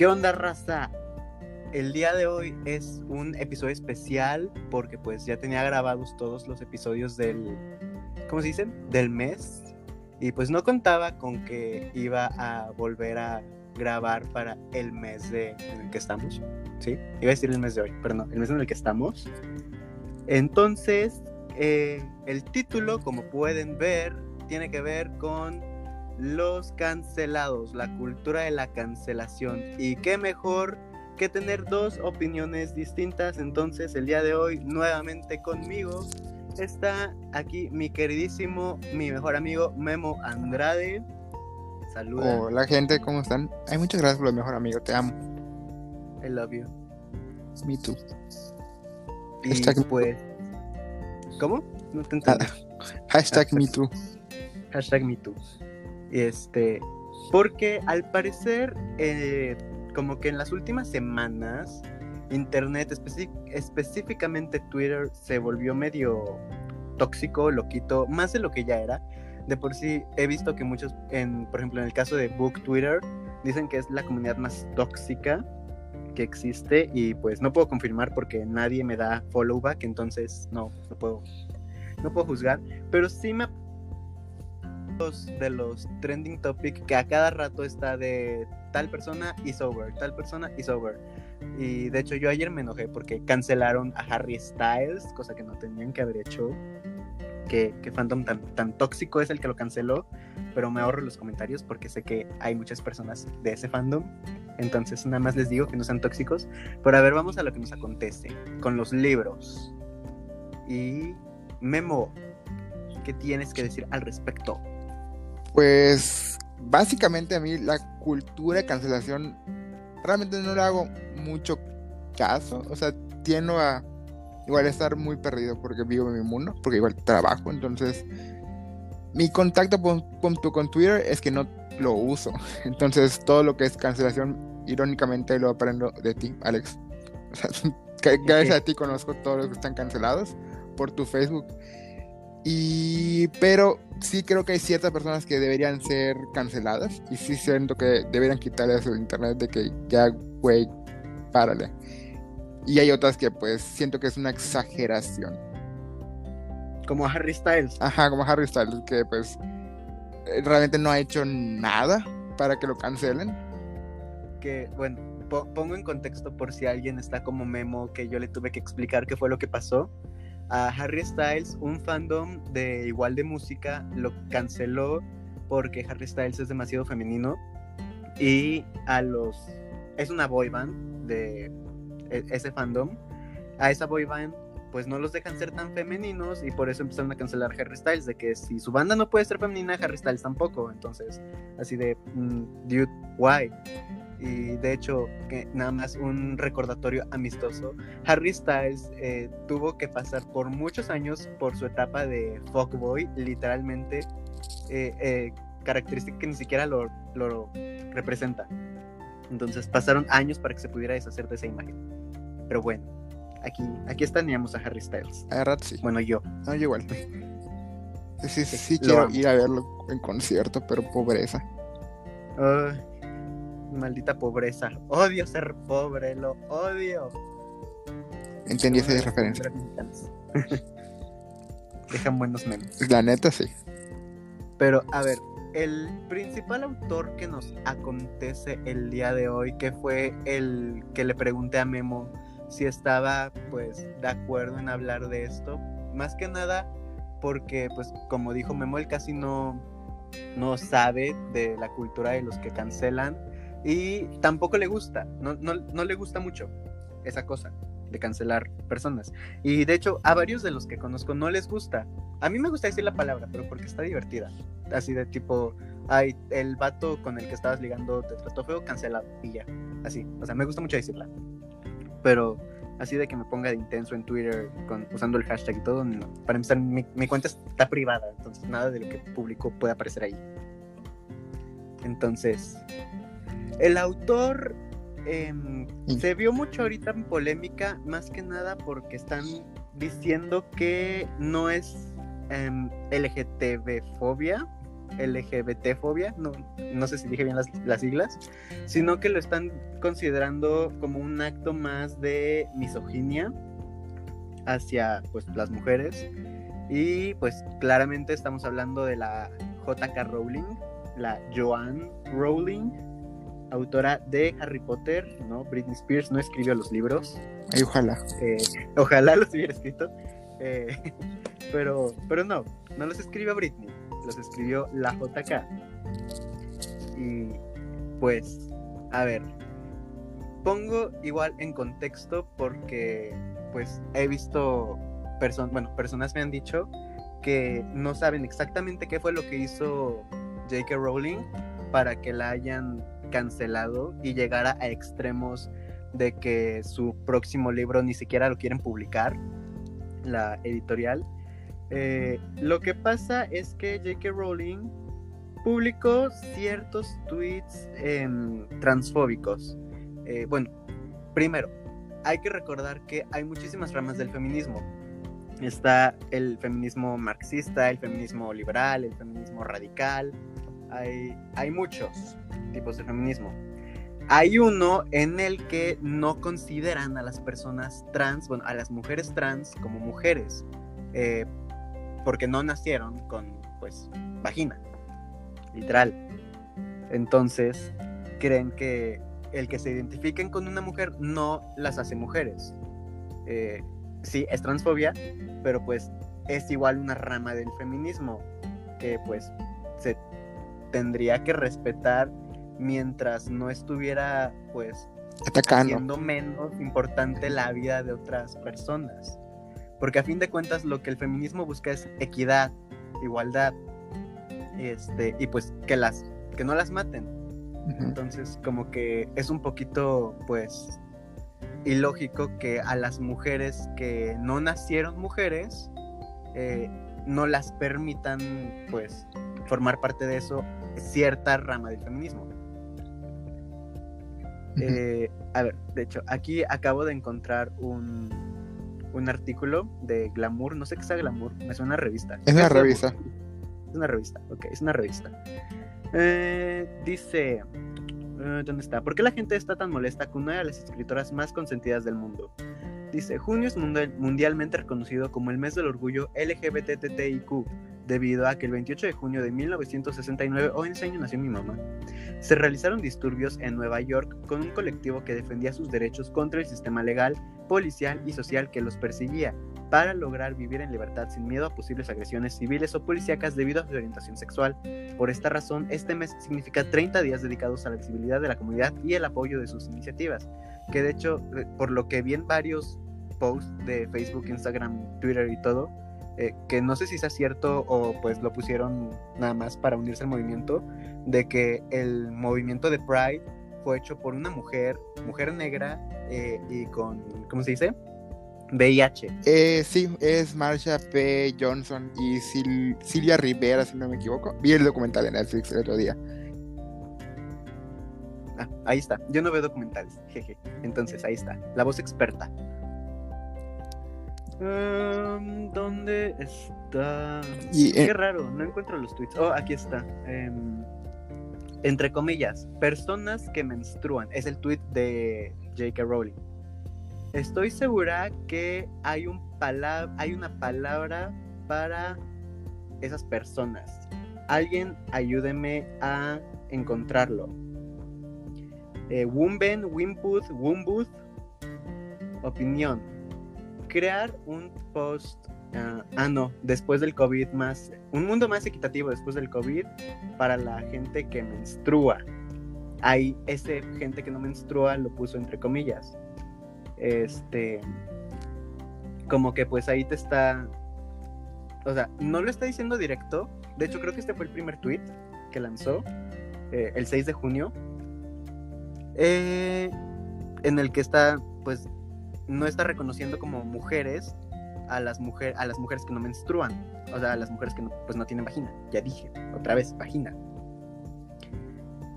¿Qué onda, raza? El día de hoy es un episodio especial porque pues ya tenía grabados todos los episodios del, ¿cómo se dice? Del mes. Y pues no contaba con que iba a volver a grabar para el mes de, en el que estamos. ¿Sí? Iba a decir el mes de hoy, pero no, el mes en el que estamos. Entonces, eh, el título, como pueden ver, tiene que ver con los cancelados, la cultura de la cancelación. Y qué mejor que tener dos opiniones distintas. Entonces, el día de hoy, nuevamente conmigo, está aquí mi queridísimo, mi mejor amigo Memo Andrade. Saludos. Hola gente, ¿cómo están? Ay, muchas gracias por lo mejor amigo, te amo. I love you. Me too. Y Hashtag- pues. ¿Cómo? No te entendí. Hashtag me too. Hashtag MeToo. Y este. Porque al parecer, eh, como que en las últimas semanas, Internet, específicamente Twitter, se volvió medio tóxico, loquito, más de lo que ya era. De por sí, he visto que muchos, en, por ejemplo, en el caso de Book Twitter, dicen que es la comunidad más tóxica que existe y pues no puedo confirmar porque nadie me da follow back, entonces no, no puedo, no puedo juzgar, pero sí me de los trending topic que a cada rato está de tal persona is over, tal persona is over. Y de hecho yo ayer me enojé porque cancelaron a Harry Styles, cosa que no tenían que haber hecho. Que, que fandom tan, tan tóxico es el que lo canceló, pero me ahorro los comentarios porque sé que hay muchas personas de ese fandom. Entonces nada más les digo que no sean tóxicos. Pero a ver, vamos a lo que nos acontece con los libros. Y Memo, ¿qué tienes que decir al respecto? Pues básicamente a mí la cultura de cancelación realmente no le hago mucho caso. O sea, tiendo a igual estar muy perdido porque vivo en mi mundo, porque igual trabajo. Entonces, mi contacto con, con, con Twitter es que no lo uso. Entonces, todo lo que es cancelación, irónicamente lo aprendo de ti, Alex. O sea, gracias a ti conozco todos los que están cancelados por tu Facebook. Y, pero sí creo que hay ciertas personas que deberían ser canceladas. Y sí siento que deberían quitarle eso de internet de que ya, güey, párale. Y hay otras que pues siento que es una exageración. Como a Harry Styles. Ajá, como Harry Styles, que pues realmente no ha hecho nada para que lo cancelen. que, bueno, po- pongo en contexto por si alguien está como Memo, que yo le tuve que explicar qué fue lo que pasó. A Harry Styles, un fandom de igual de música, lo canceló porque Harry Styles es demasiado femenino. Y a los. Es una boy band de e- ese fandom. A esa boy band, pues no los dejan ser tan femeninos y por eso empezaron a cancelar Harry Styles. De que si su banda no puede ser femenina, Harry Styles tampoco. Entonces, así de, mm, dude, why? Y de hecho, que nada más un recordatorio amistoso, Harry Styles eh, tuvo que pasar por muchos años por su etapa de fuckboy, literalmente, eh, eh, característica que ni siquiera lo, lo representa. Entonces pasaron años para que se pudiera deshacer de esa imagen. Pero bueno, aquí, aquí estaníamos a Harry Styles. A rato sí. Bueno, yo. No, yo igual. Sí, sí, sí quiero amo. ir a verlo en concierto, pero pobreza. Ay, maldita pobreza. Odio ser pobre, lo odio. Entendí esa referencia. Dejan buenos memes. La neta sí. Pero, a ver, el principal autor que nos acontece el día de hoy, que fue el que le pregunté a Memo si estaba, pues, de acuerdo en hablar de esto, más que nada porque, pues, como dijo Memo, él casi no, no sabe de la cultura de los que cancelan y tampoco le gusta, no, no, no le gusta mucho esa cosa de cancelar personas. Y de hecho, a varios de los que conozco no les gusta. A mí me gusta decir la palabra, pero porque está divertida. Así de tipo, ay, el vato con el que estabas ligando te trató feo, cancelado. Y ya. Así. O sea, me gusta mucho decirla. Pero así de que me ponga de intenso en Twitter con, usando el hashtag y todo. Para empezar, mi, mi cuenta está privada. Entonces, nada de lo que publico puede aparecer ahí. Entonces, el autor em, se vio mucho ahorita en polémica, más que nada porque están diciendo que no es em, LGTB-fobia, LGBT-fobia, no, no sé si dije bien las, las siglas, sino que lo están considerando como un acto más de misoginia hacia pues, las mujeres. Y pues claramente estamos hablando de la JK Rowling, la Joanne Rowling, autora de Harry Potter, ¿no? Britney Spears no escribió los libros. Ay, ojalá. Eh, ojalá los hubiera escrito. Eh, pero, pero no, no los escribió Britney, los escribió la JK. Y pues, a ver, pongo igual en contexto porque pues he visto personas, bueno, personas me han dicho que no saben exactamente qué fue lo que hizo J.K. Rowling para que la hayan cancelado y llegara a extremos de que su próximo libro ni siquiera lo quieren publicar, la editorial. Eh, lo que pasa es que J.K. Rowling publicó ciertos tweets em, transfóbicos. Eh, bueno, primero, hay que recordar que hay muchísimas ramas del feminismo. Está el feminismo marxista, el feminismo liberal, el feminismo radical. Hay, muchos tipos de feminismo. Hay uno en el que no consideran a las personas trans, bueno, a las mujeres trans como mujeres, eh, porque no nacieron con, pues, vagina, literal. Entonces, creen que el que se identifiquen con una mujer no las hace mujeres. Eh, sí, es transfobia, pero pues es igual una rama del feminismo que pues se tendría que respetar mientras no estuviera pues Atacando. haciendo menos importante la vida de otras personas. Porque a fin de cuentas lo que el feminismo busca es equidad, igualdad, este, y pues que las, que no las maten. Entonces, como que es un poquito, pues, ilógico que a las mujeres que no nacieron mujeres, eh, no las permitan, pues, formar parte de eso, cierta rama del feminismo. Eh, a ver, de hecho, aquí acabo de encontrar un, un artículo de Glamour, no sé qué sea Glamour, es una revista. Es una revista. Es una revista, ok, es una revista. Eh, dice, eh, ¿dónde está? ¿Por qué la gente está tan molesta con una de las escritoras más consentidas del mundo? Dice, junio es mundialmente reconocido como el mes del orgullo LGBTTIQ, debido a que el 28 de junio de 1969, o en nació mi mamá, se realizaron disturbios en Nueva York con un colectivo que defendía sus derechos contra el sistema legal, policial y social que los perseguía, para lograr vivir en libertad sin miedo a posibles agresiones civiles o policíacas debido a su orientación sexual. Por esta razón, este mes significa 30 días dedicados a la visibilidad de la comunidad y el apoyo de sus iniciativas, que de hecho, eh, por lo que vi en varios posts de Facebook, Instagram, Twitter y todo, eh, que no sé si sea cierto o pues lo pusieron nada más para unirse al movimiento, de que el movimiento de Pride fue hecho por una mujer, mujer negra eh, y con, ¿cómo se dice? VIH. Eh, sí, es Marsha P. Johnson y Sil Silvia Rivera, si no me equivoco. Vi el documental en Netflix el otro día. Ah, ahí está. Yo no veo documentales, jeje. Entonces, ahí está. La voz experta. Um, ¿Dónde está? Y, Qué eh, raro, no encuentro los tweets. Oh, aquí está. Em, entre comillas, personas que menstruan. Es el tweet de J.K. Rowling. Estoy segura que hay, un hay una palabra para esas personas. Alguien ayúdeme a encontrarlo. Eh, Wumben, Wimbooth, Wumbooth. Opinión. Crear un post. ah, ah, no, después del COVID más. Un mundo más equitativo después del COVID para la gente que menstrua. Ahí, ese gente que no menstrua lo puso entre comillas. Este. Como que pues ahí te está. O sea, no lo está diciendo directo. De hecho, creo que este fue el primer tweet que lanzó. eh, el 6 de junio. eh, en el que está, pues, no está reconociendo como mujeres a las, mujer, a las mujeres que no menstruan. O sea, a las mujeres que no, pues, no tienen vagina. Ya dije, otra vez, vagina.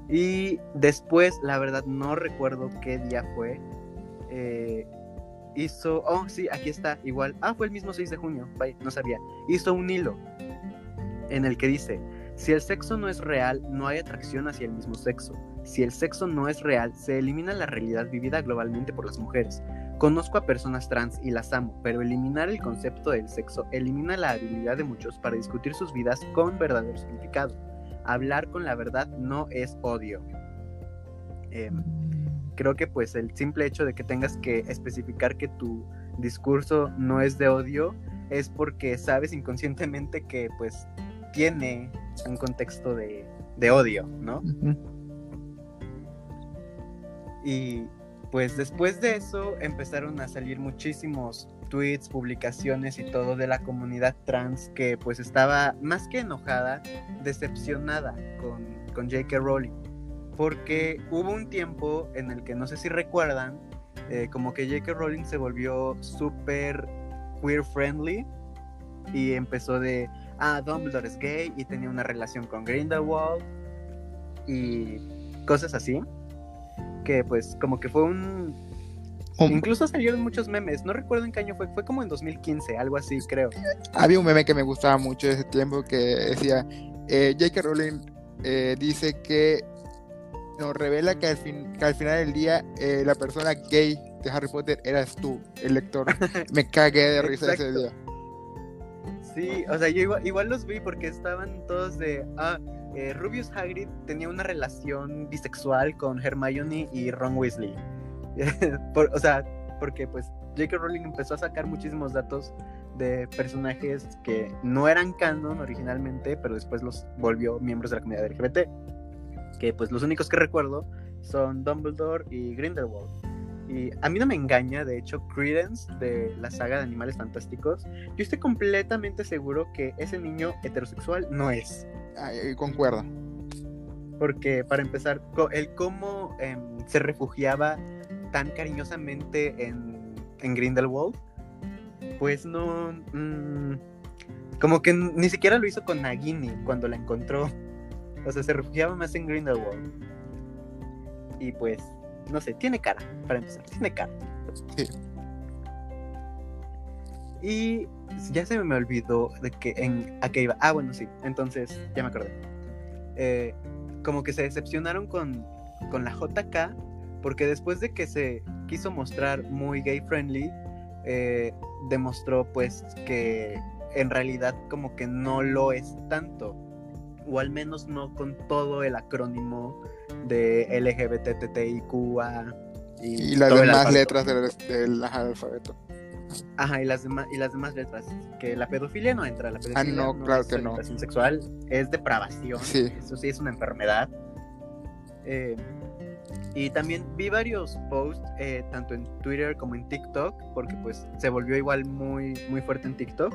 Y después, la verdad, no recuerdo qué día fue. eh, hizo. Oh, sí, aquí está, igual. Ah, fue el mismo 6 de junio. No sabía. Hizo un hilo en el que dice: Si el sexo no es real, no hay atracción hacia el mismo sexo. Si el sexo no es real, se elimina la realidad vivida globalmente por las mujeres. Conozco a personas trans y las amo, pero eliminar el concepto del sexo elimina la habilidad de muchos para discutir sus vidas con verdadero significado. Hablar con la verdad no es odio. Em, creo que pues el simple hecho de que tengas que especificar que tu discurso no es de odio es porque sabes inconscientemente que pues tiene un contexto de, odio, ¿no? Y pues después de eso empezaron a salir muchísimos tweets, publicaciones y todo de la comunidad trans que pues estaba más que enojada, decepcionada con, con J.K. Rowling. Porque hubo un tiempo en el que no sé si recuerdan, eh, como que J.K. Rowling se volvió súper queer friendly y empezó de, ah, Dumbledore es gay y tenía una relación con Grindelwald y cosas así. Que pues como que fue un... Incluso salieron muchos memes, no recuerdo en qué año fue, fue como en 2015, algo así creo. Había un meme que me gustaba mucho de ese tiempo que decía, eh, J.K. Rowling eh, dice que nos revela que al, fin, que al final del día eh, la persona gay de Harry Potter eras tú, el lector. me cagué de risa ese día. Sí, o sea, yo igual, los vi porque estaban todos de, ah, eh, Rubius Hagrid tenía una relación bisexual con Hermione y Ron Weasley. o sea, porque pues J.K. Rowling empezó a sacar muchísimos datos de personajes que no eran canon originalmente, pero después los volvió miembros de la comunidad LGBT. Que pues los únicos que recuerdo son Dumbledore y Grindelwald. Y a mí no me engaña, de hecho, Credence de la saga de Animales Fantásticos. Yo estoy completamente seguro que ese niño heterosexual no es. concuerdo. Porque, para empezar, el cómo em, se refugiaba tan cariñosamente en, en Grindelwald, pues no. Mm, como que ni siquiera lo hizo con Nagini cuando la encontró. O sea, se refugiaba más en Grindelwald. Y pues no sé, tiene cara, para empezar, tiene cara. Sí. Y ya se me olvidó de que en a qué iba. Ah, bueno, sí. Entonces, ya me acordé. Eh, como que se decepcionaron con, con la JK porque después de que se quiso mostrar muy gay friendly, eh, demostró pues que en realidad como que no lo es tanto. O al menos no con todo el acrónimo de LGBTTIQA y, y las demás letras del, alfabeto. Ajá, y las, demás, y las demás letras. Que la pedofilia no entra. La pedofilia ah, no, claro que no. sexual es depravación. Sí. Eso sí es una enfermedad. Eh, y también vi varios posts, eh, tanto en Twitter como en TikTok, porque pues se volvió igual muy, muy fuerte en TikTok,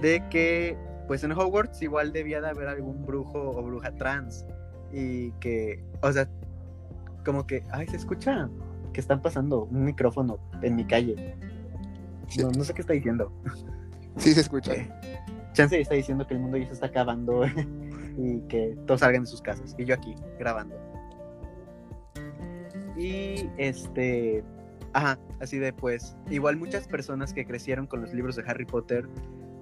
de que pues en Hogwarts igual debía de haber algún brujo o bruja trans y que, o sea, como que, ay, se escucha que están pasando un micrófono en mi calle. No, sé qué está diciendo. Sí, se escucha. Eh, Chance está diciendo que el mundo ya se está acabando y que todos salgan de sus casas. Y yo aquí, grabando. Y este. Ajá, así de pues. Igual muchas personas que crecieron con los libros de Harry Potter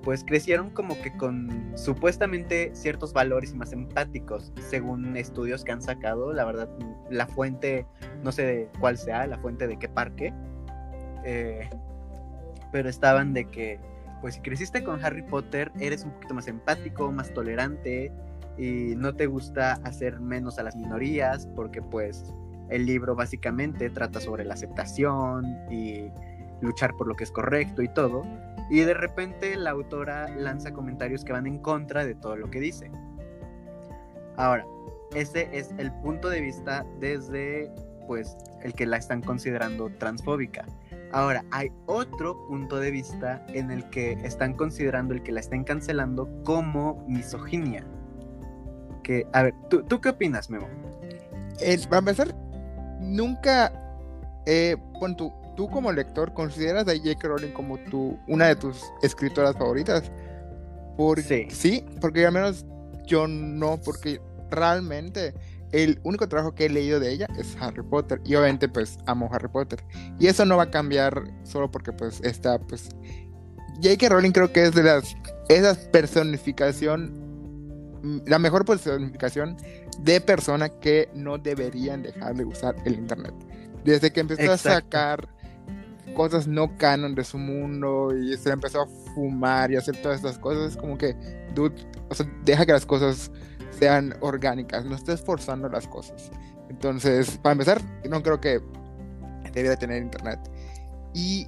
pues crecieron como que con supuestamente ciertos valores y más empáticos, según estudios que han sacado. La verdad, la fuente, no sé cuál sea, la fuente de qué parque, eh, pero estaban de que, pues si creciste con Harry Potter, eres un poquito más empático, más tolerante y no te gusta hacer menos a las minorías, porque pues el libro básicamente trata sobre la aceptación y luchar por lo que es correcto y todo. Y de repente la autora lanza comentarios que van en contra de todo lo que dice. Ahora, ese es el punto de vista desde pues el que la están considerando transfóbica. Ahora, hay otro punto de vista en el que están considerando el que la estén cancelando como misoginia. Que, a ver, ¿tú, qué opinas, Memo? Eh, para empezar, nunca, eh, pon tú, tú como lector consideras a J.K. Rowling como tu, una de tus escritoras favoritas. Porque, sí. sí, porque al menos yo no, porque realmente el único trabajo que he leído de ella es Harry Potter y obviamente pues amo Harry Potter y eso no va a cambiar solo porque pues está pues J.K. Rowling creo que es de las esa personificación la mejor personificación de persona que no deberían dejar de usar el internet. Desde que empezó a sacar cosas no canon de su mundo y se empezó a fumar y hacer todas estas cosas, es como que, dude, o sea, deja que las cosas sean orgánicas, no estés forzando las cosas. Entonces, para empezar, no creo que debería tener internet. Y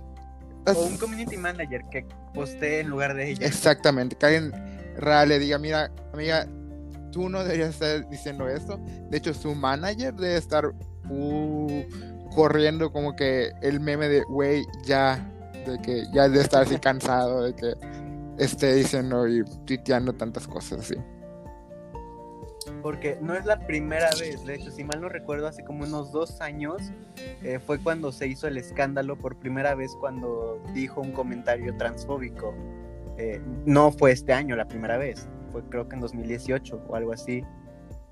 o un community manager que postee en lugar de ella. Exactamente, que alguien real le diga, mira, amiga, tú no deberías estar diciendo esto. De hecho, su manager debe estar uh, corriendo como que el meme de, güey, ya, de que ya debe estar así cansado de que esté diciendo y tuiteando tantas cosas así. Porque no es la primera vez, de hecho, si mal no recuerdo, hace como unos dos años eh, fue cuando se hizo el escándalo por primera vez cuando dijo un comentario transfóbico. Eh, no fue este año la primera vez, fue creo que en 2018 o algo así.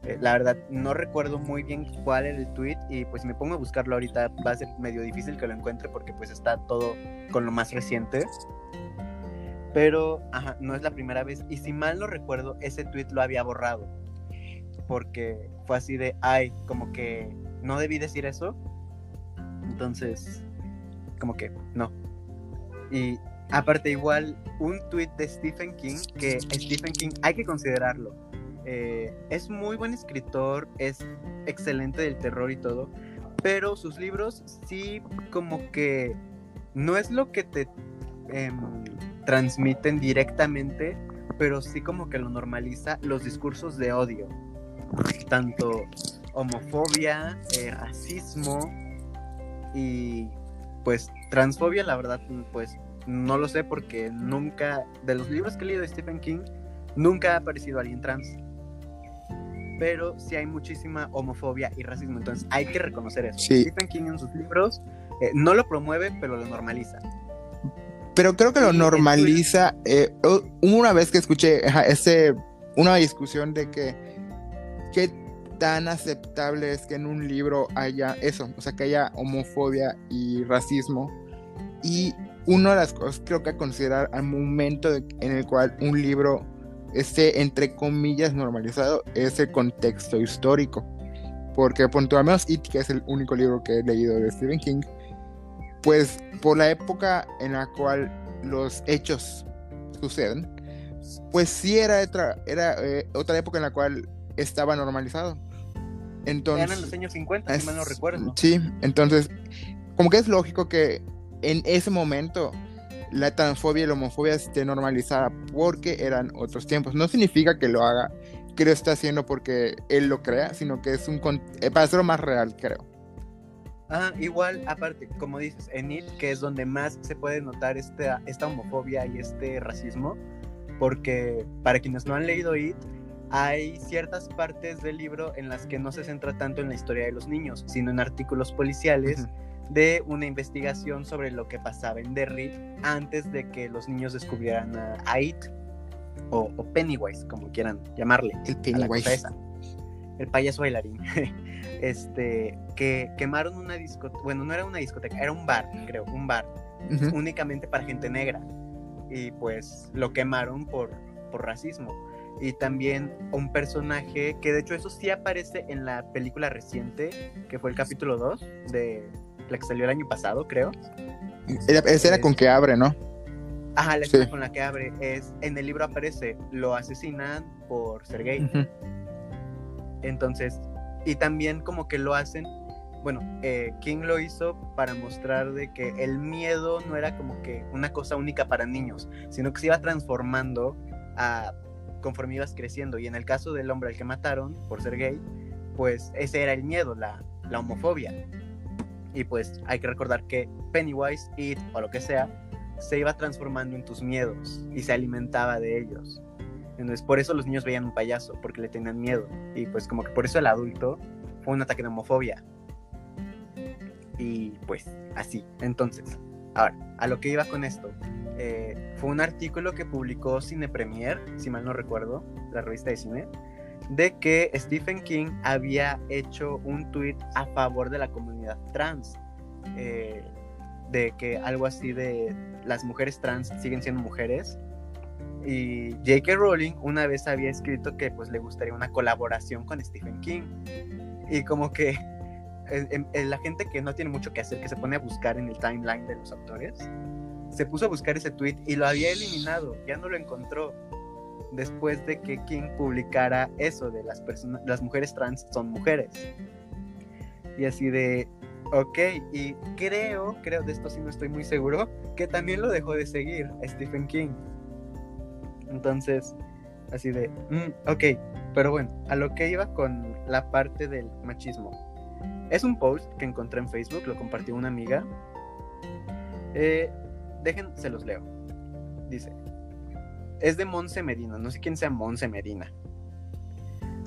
Eh, la verdad, no recuerdo muy bien cuál era el tweet y pues me pongo a buscarlo ahorita va a ser medio difícil que lo encuentre porque pues está todo con lo más reciente. Pero, ajá, no es la primera vez. Y si mal no recuerdo, ese tweet lo había borrado. Porque fue así de, ay, como que no debí decir eso. Entonces, como que no. Y Aparte, igual, un tweet de Stephen King, que Stephen King hay que considerarlo. Eh, es muy buen escritor, es excelente del terror y todo, pero sus libros sí como que no es lo que te em, transmiten directamente, pero sí como que lo normaliza los discursos de odio, tanto homofobia, eh, racismo y pues transfobia, la verdad, pues no lo sé porque nunca, de los libros que he leído de Stephen King, nunca ha aparecido alguien trans. Pero sí hay muchísima homofobia y racismo, entonces hay que reconocer eso. Stephen King en sus libros eh, no lo promueve, pero lo normaliza. Pero creo que lo normaliza. Eh, una vez que escuché ese, una discusión de que qué tan aceptable es que en un libro haya eso, o sea, que haya homofobia y racismo. Y una de las cosas creo que a considerar al momento en el cual un libro esté entre comillas normalizado es el contexto histórico. Porque por al menos It, que es el único libro que he leído de Stephen King, pues por la época en la cual los hechos suceden, pues sí era otra, era, eh, otra época en la cual estaba normalizado. Entonces, Eran los años 50, si mal no recuerdo. Sí, entonces, como que es lógico que en ese momento la transfobia y la homofobia esté normalizada porque eran otros tiempos. No significa que lo haga, que lo esté haciendo porque él lo crea, sino que es un eh, para hacerlo más real, creo. Ah, igual, aparte, como dices, en It, que es donde más se puede notar esta, esta homofobia y este racismo, porque para quienes no han leído It, hay ciertas partes del libro en las que no se centra tanto en la historia de los niños, sino en artículos policiales de una investigación sobre lo que pasaba en Derry antes de que los niños descubrieran a, It o, Pennywise, como quieran llamarle. El Pennywise. El payaso bailarín. este, que quemaron una discoteca, bueno, no era una discoteca, era un bar, creo, un bar, únicamente para gente negra. Y pues lo quemaron por, por racismo. Y también un personaje que de hecho eso sí aparece en la película reciente, que fue el capítulo 2 de la que salió el año pasado, creo. Esa era con que abre, ¿no? Ajá, la escena con la que abre es, en el libro aparece, lo asesinan por ser gay. Entonces, y también como que lo hacen, bueno, eh, King lo hizo para mostrar de que el miedo no era como que una cosa única para niños, sino que se iba transformando a, conforme ibas creciendo. Y en el caso del hombre al que mataron por ser gay, pues ese era el miedo, la, la homofobia. Y pues hay que recordar que Pennywise, It o lo que sea, se iba transformando en tus miedos y se alimentaba de ellos. Entonces por eso los niños veían un payaso, porque le tenían miedo. Y pues como que por eso el adulto fue un ataque de homofobia. Y pues así. Entonces, ahora, a lo que iba con esto. Eh, fue un artículo que publicó Cine Premier, si mal no recuerdo, la revista de cine, de que Stephen King había hecho un tweet a favor de la comunidad trans. Eh, de que algo así de las mujeres trans siguen siendo mujeres. Y J.K. Rowling una vez había escrito que pues le gustaría una colaboración con Stephen King. Y como que la gente que no tiene mucho que hacer, que se pone a buscar en el timeline de los autores, se puso a buscar ese tweet y lo había eliminado, ya no lo encontró. Después de que King publicara eso de las personas, las mujeres trans son mujeres. Y así de, ok, y creo, creo de esto sí no estoy muy seguro, que también lo dejó de seguir Stephen King. Entonces, así de, mm, ok, pero bueno, a lo que iba con la parte del machismo. Es un post que encontré en Facebook, lo compartió una amiga. Eh, dejen, se los leo. Dice, es de Monse Medina, no sé quién sea Monse Medina.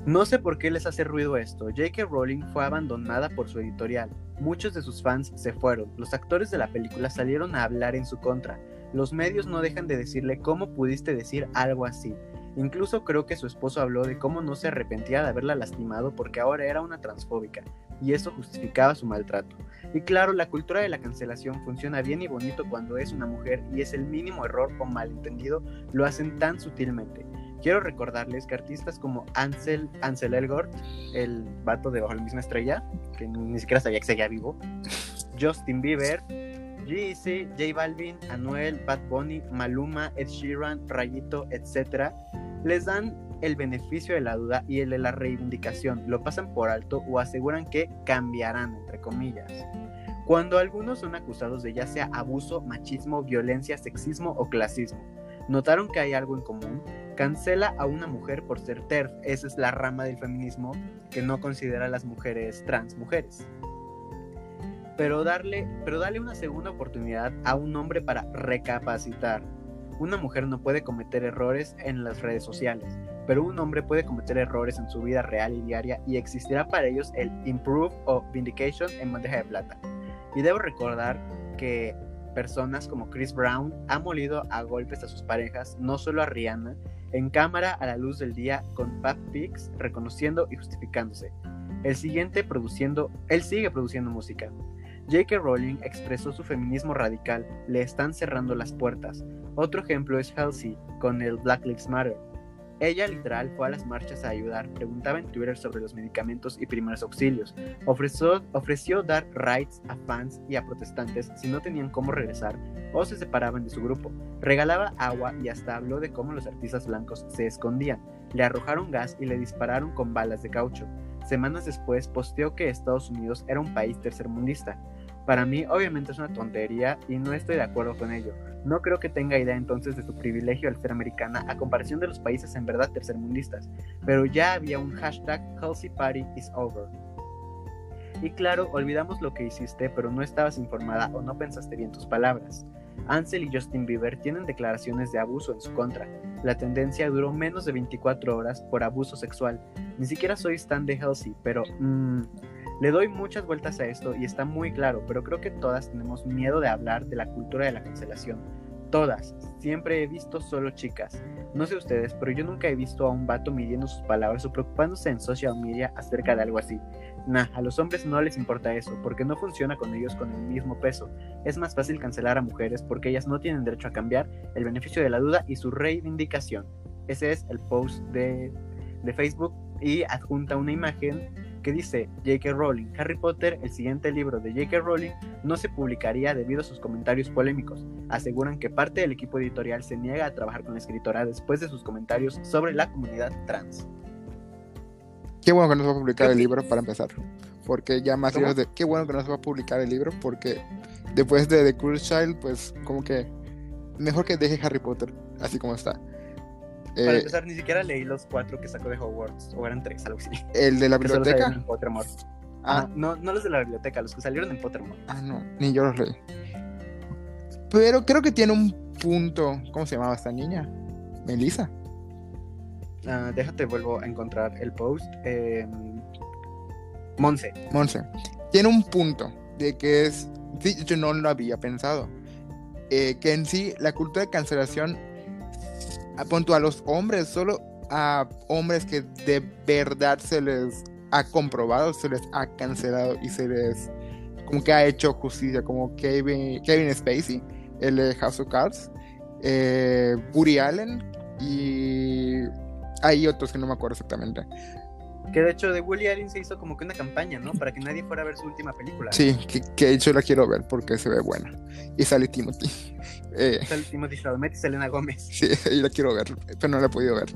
No sé por qué les hace ruido esto. J.K. Rowling fue abandonada por su editorial. Muchos de sus fans se fueron. Los actores de la película salieron a hablar en su contra. Los medios no dejan de decirle cómo pudiste decir algo así. Incluso creo que su esposo habló de cómo no se arrepentía de haberla lastimado porque ahora era una transfóbica y eso justificaba su maltrato. Y claro, la cultura de la cancelación funciona bien y bonito cuando es una mujer y es el mínimo error o malentendido lo hacen tan sutilmente. Quiero recordarles que artistas como Ansel, Elgort, el vato de Bajo la misma estrella, que ni siquiera sabía que seguía vivo, Justin Bieber, Jeezy, J Balvin, Anuel, Bad Bunny, Maluma, Ed Sheeran, Rayito, etc., les dan el beneficio de la duda y el de la reivindicación, lo pasan por alto o aseguran que cambiarán, entre comillas. Cuando algunos son acusados de ya sea abuso, machismo, violencia, sexismo o clasismo, notaron que hay algo en común, cancela a una mujer por ser TERF, esa es la rama del feminismo que no considera a las mujeres trans mujeres. Pero darle, pero darle una segunda oportunidad a un hombre para recapacitar. Una mujer no puede cometer errores en las redes sociales, pero un hombre puede cometer errores en su vida real y diaria y existirá para ellos el improve o vindication en bandeja de plata. Y debo recordar que personas como Chris Brown han molido a golpes a sus parejas, no solo a Rihanna, en cámara a la luz del día con Pat Pics reconociendo y justificándose. El siguiente produciendo, él sigue produciendo música. J.K. Rowling expresó su feminismo radical, le están cerrando las puertas. Otro ejemplo es Halsey con el Black Lives Matter. Ella literal fue a las marchas a ayudar, preguntaba en Twitter sobre los medicamentos y primeros auxilios, ofreció, ofreció dar rights a fans y a protestantes si no tenían cómo regresar o se separaban de su grupo, regalaba agua y hasta habló de cómo los artistas blancos se escondían, le arrojaron gas y le dispararon con balas de caucho. Semanas después posteó que Estados Unidos era un país tercermundista, para mí, obviamente es una tontería y no estoy de acuerdo con ello. No creo que tenga idea entonces de su privilegio al ser americana a comparación de los países en verdad tercermundistas, pero ya había un hashtag Halsey Party is over. Y claro, olvidamos lo que hiciste, pero no estabas informada o no pensaste bien tus palabras. Ansel y Justin Bieber tienen declaraciones de abuso en su contra. La tendencia duró menos de 24 horas por abuso sexual. Ni siquiera soy stan de Halsey, pero... Mmm, le doy muchas vueltas a esto y está muy claro, pero creo que todas tenemos miedo de hablar de la cultura de la cancelación. Todas. Siempre he visto solo chicas. No sé ustedes, pero yo nunca he visto a un vato midiendo sus palabras o preocupándose en social media acerca de algo así. Nah, a los hombres no les importa eso, porque no funciona con ellos con el mismo peso. Es más fácil cancelar a mujeres porque ellas no tienen derecho a cambiar, el beneficio de la duda y su reivindicación. Ese es el post de, de Facebook y adjunta una imagen que dice J.K. Rowling, Harry Potter, el siguiente libro de J.K. Rowling, no se publicaría debido a sus comentarios polémicos. Aseguran que parte del equipo editorial se niega a trabajar con la escritora después de sus comentarios sobre la comunidad trans. Qué bueno que no se va a publicar el libro para empezar. Porque ya más de qué bueno que no se va a publicar el libro porque después de The Cruise Child, pues como que mejor que deje Harry Potter así como está. Para eh, empezar, ni siquiera leí los cuatro que sacó de Hogwarts, o eran tres, algo así. ¿El de la biblioteca? En Pottermore. Ah. no, no los de la biblioteca, los que salieron en Pottermore. Ah, no, ni yo los leí. Pero creo que tiene un punto. ¿Cómo se llamaba esta niña? Melissa. Ah, déjate, vuelvo a encontrar el post. Eh, Monse. Monse. Tiene un punto de que es. Sí, yo no lo había pensado. Eh, que en sí la cultura de cancelación punto a los hombres, solo a hombres que de verdad se les ha comprobado, se les ha cancelado y se les como que ha hecho justicia, como Kevin, Kevin Spacey, el de House of Cards, eh, Allen, y hay otros que no me acuerdo exactamente. Que de hecho de Woody Allen se hizo como que una campaña, ¿no? Para que nadie fuera a ver su última película. Sí, que, que hecho la quiero ver porque se ve buena. Y sale Timothy. Eh, sale Timothy Chalamet y Selena Gómez. Sí, y la quiero ver, pero no la he podido ver.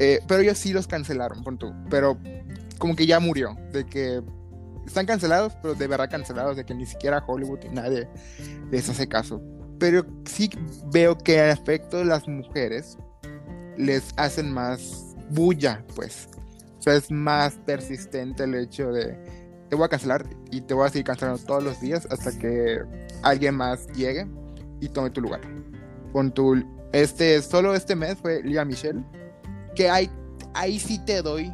Eh, pero ellos sí los cancelaron, punto. Pero como que ya murió. De que están cancelados, pero de verdad cancelados. De que ni siquiera Hollywood y nadie les hace caso. Pero sí veo que en efecto las mujeres les hacen más bulla, pues es más persistente el hecho de te voy a cancelar y te voy a seguir cancelando todos los días hasta que alguien más llegue y tome tu lugar. Con tu este solo este mes fue Lía Michelle que hay ahí sí te doy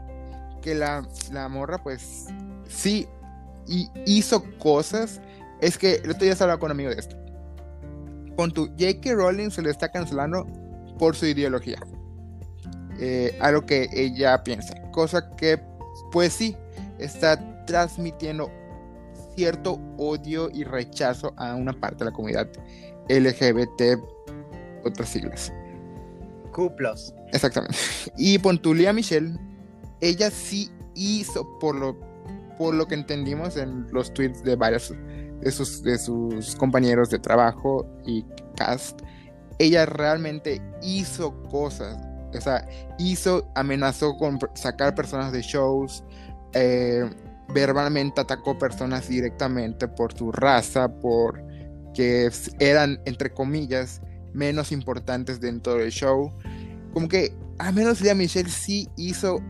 que la, la morra pues sí y hizo cosas es que el otro día estaba con un amigo de esto con tu J.K. Rowling se le está cancelando por su ideología eh, a lo que ella piensa. Cosa que, pues sí, está transmitiendo cierto odio y rechazo a una parte de la comunidad LGBT, otras siglas. Q. Exactamente. Y Pontulia Michelle, ella sí hizo, por lo, por lo que entendimos en los tweets de varios de sus, de sus compañeros de trabajo y cast, ella realmente hizo cosas o sea, hizo, amenazó con sacar personas de shows, eh, verbalmente atacó personas directamente por su raza, por que eran, entre comillas, menos importantes dentro del show. Como que, a menos Lea Michelle sí hizo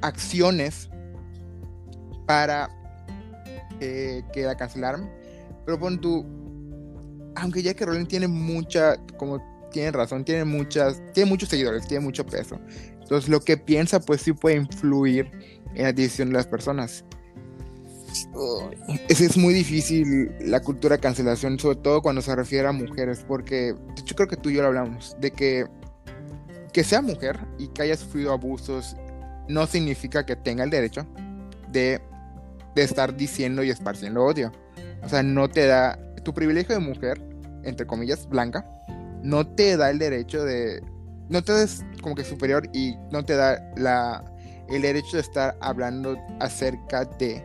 acciones para eh, que la cancelaran. Pero pon tú, aunque Jackie Rowling tiene mucha, como tiene razón, tiene muchas, tiene muchos seguidores, tiene mucho peso. Entonces lo que piensa pues sí puede influir en la decisión de las personas. Es, es muy difícil la cultura de cancelación, sobre todo cuando se refiere a mujeres, porque yo creo que tú y yo lo hablamos, de que que sea mujer y que haya sufrido abusos no significa que tenga el derecho de, de estar diciendo y esparciendo odio. O sea, no te da tu privilegio de mujer, entre comillas, blanca, no te da el derecho de, no te das como que superior y no te da la, el derecho de estar hablando acerca de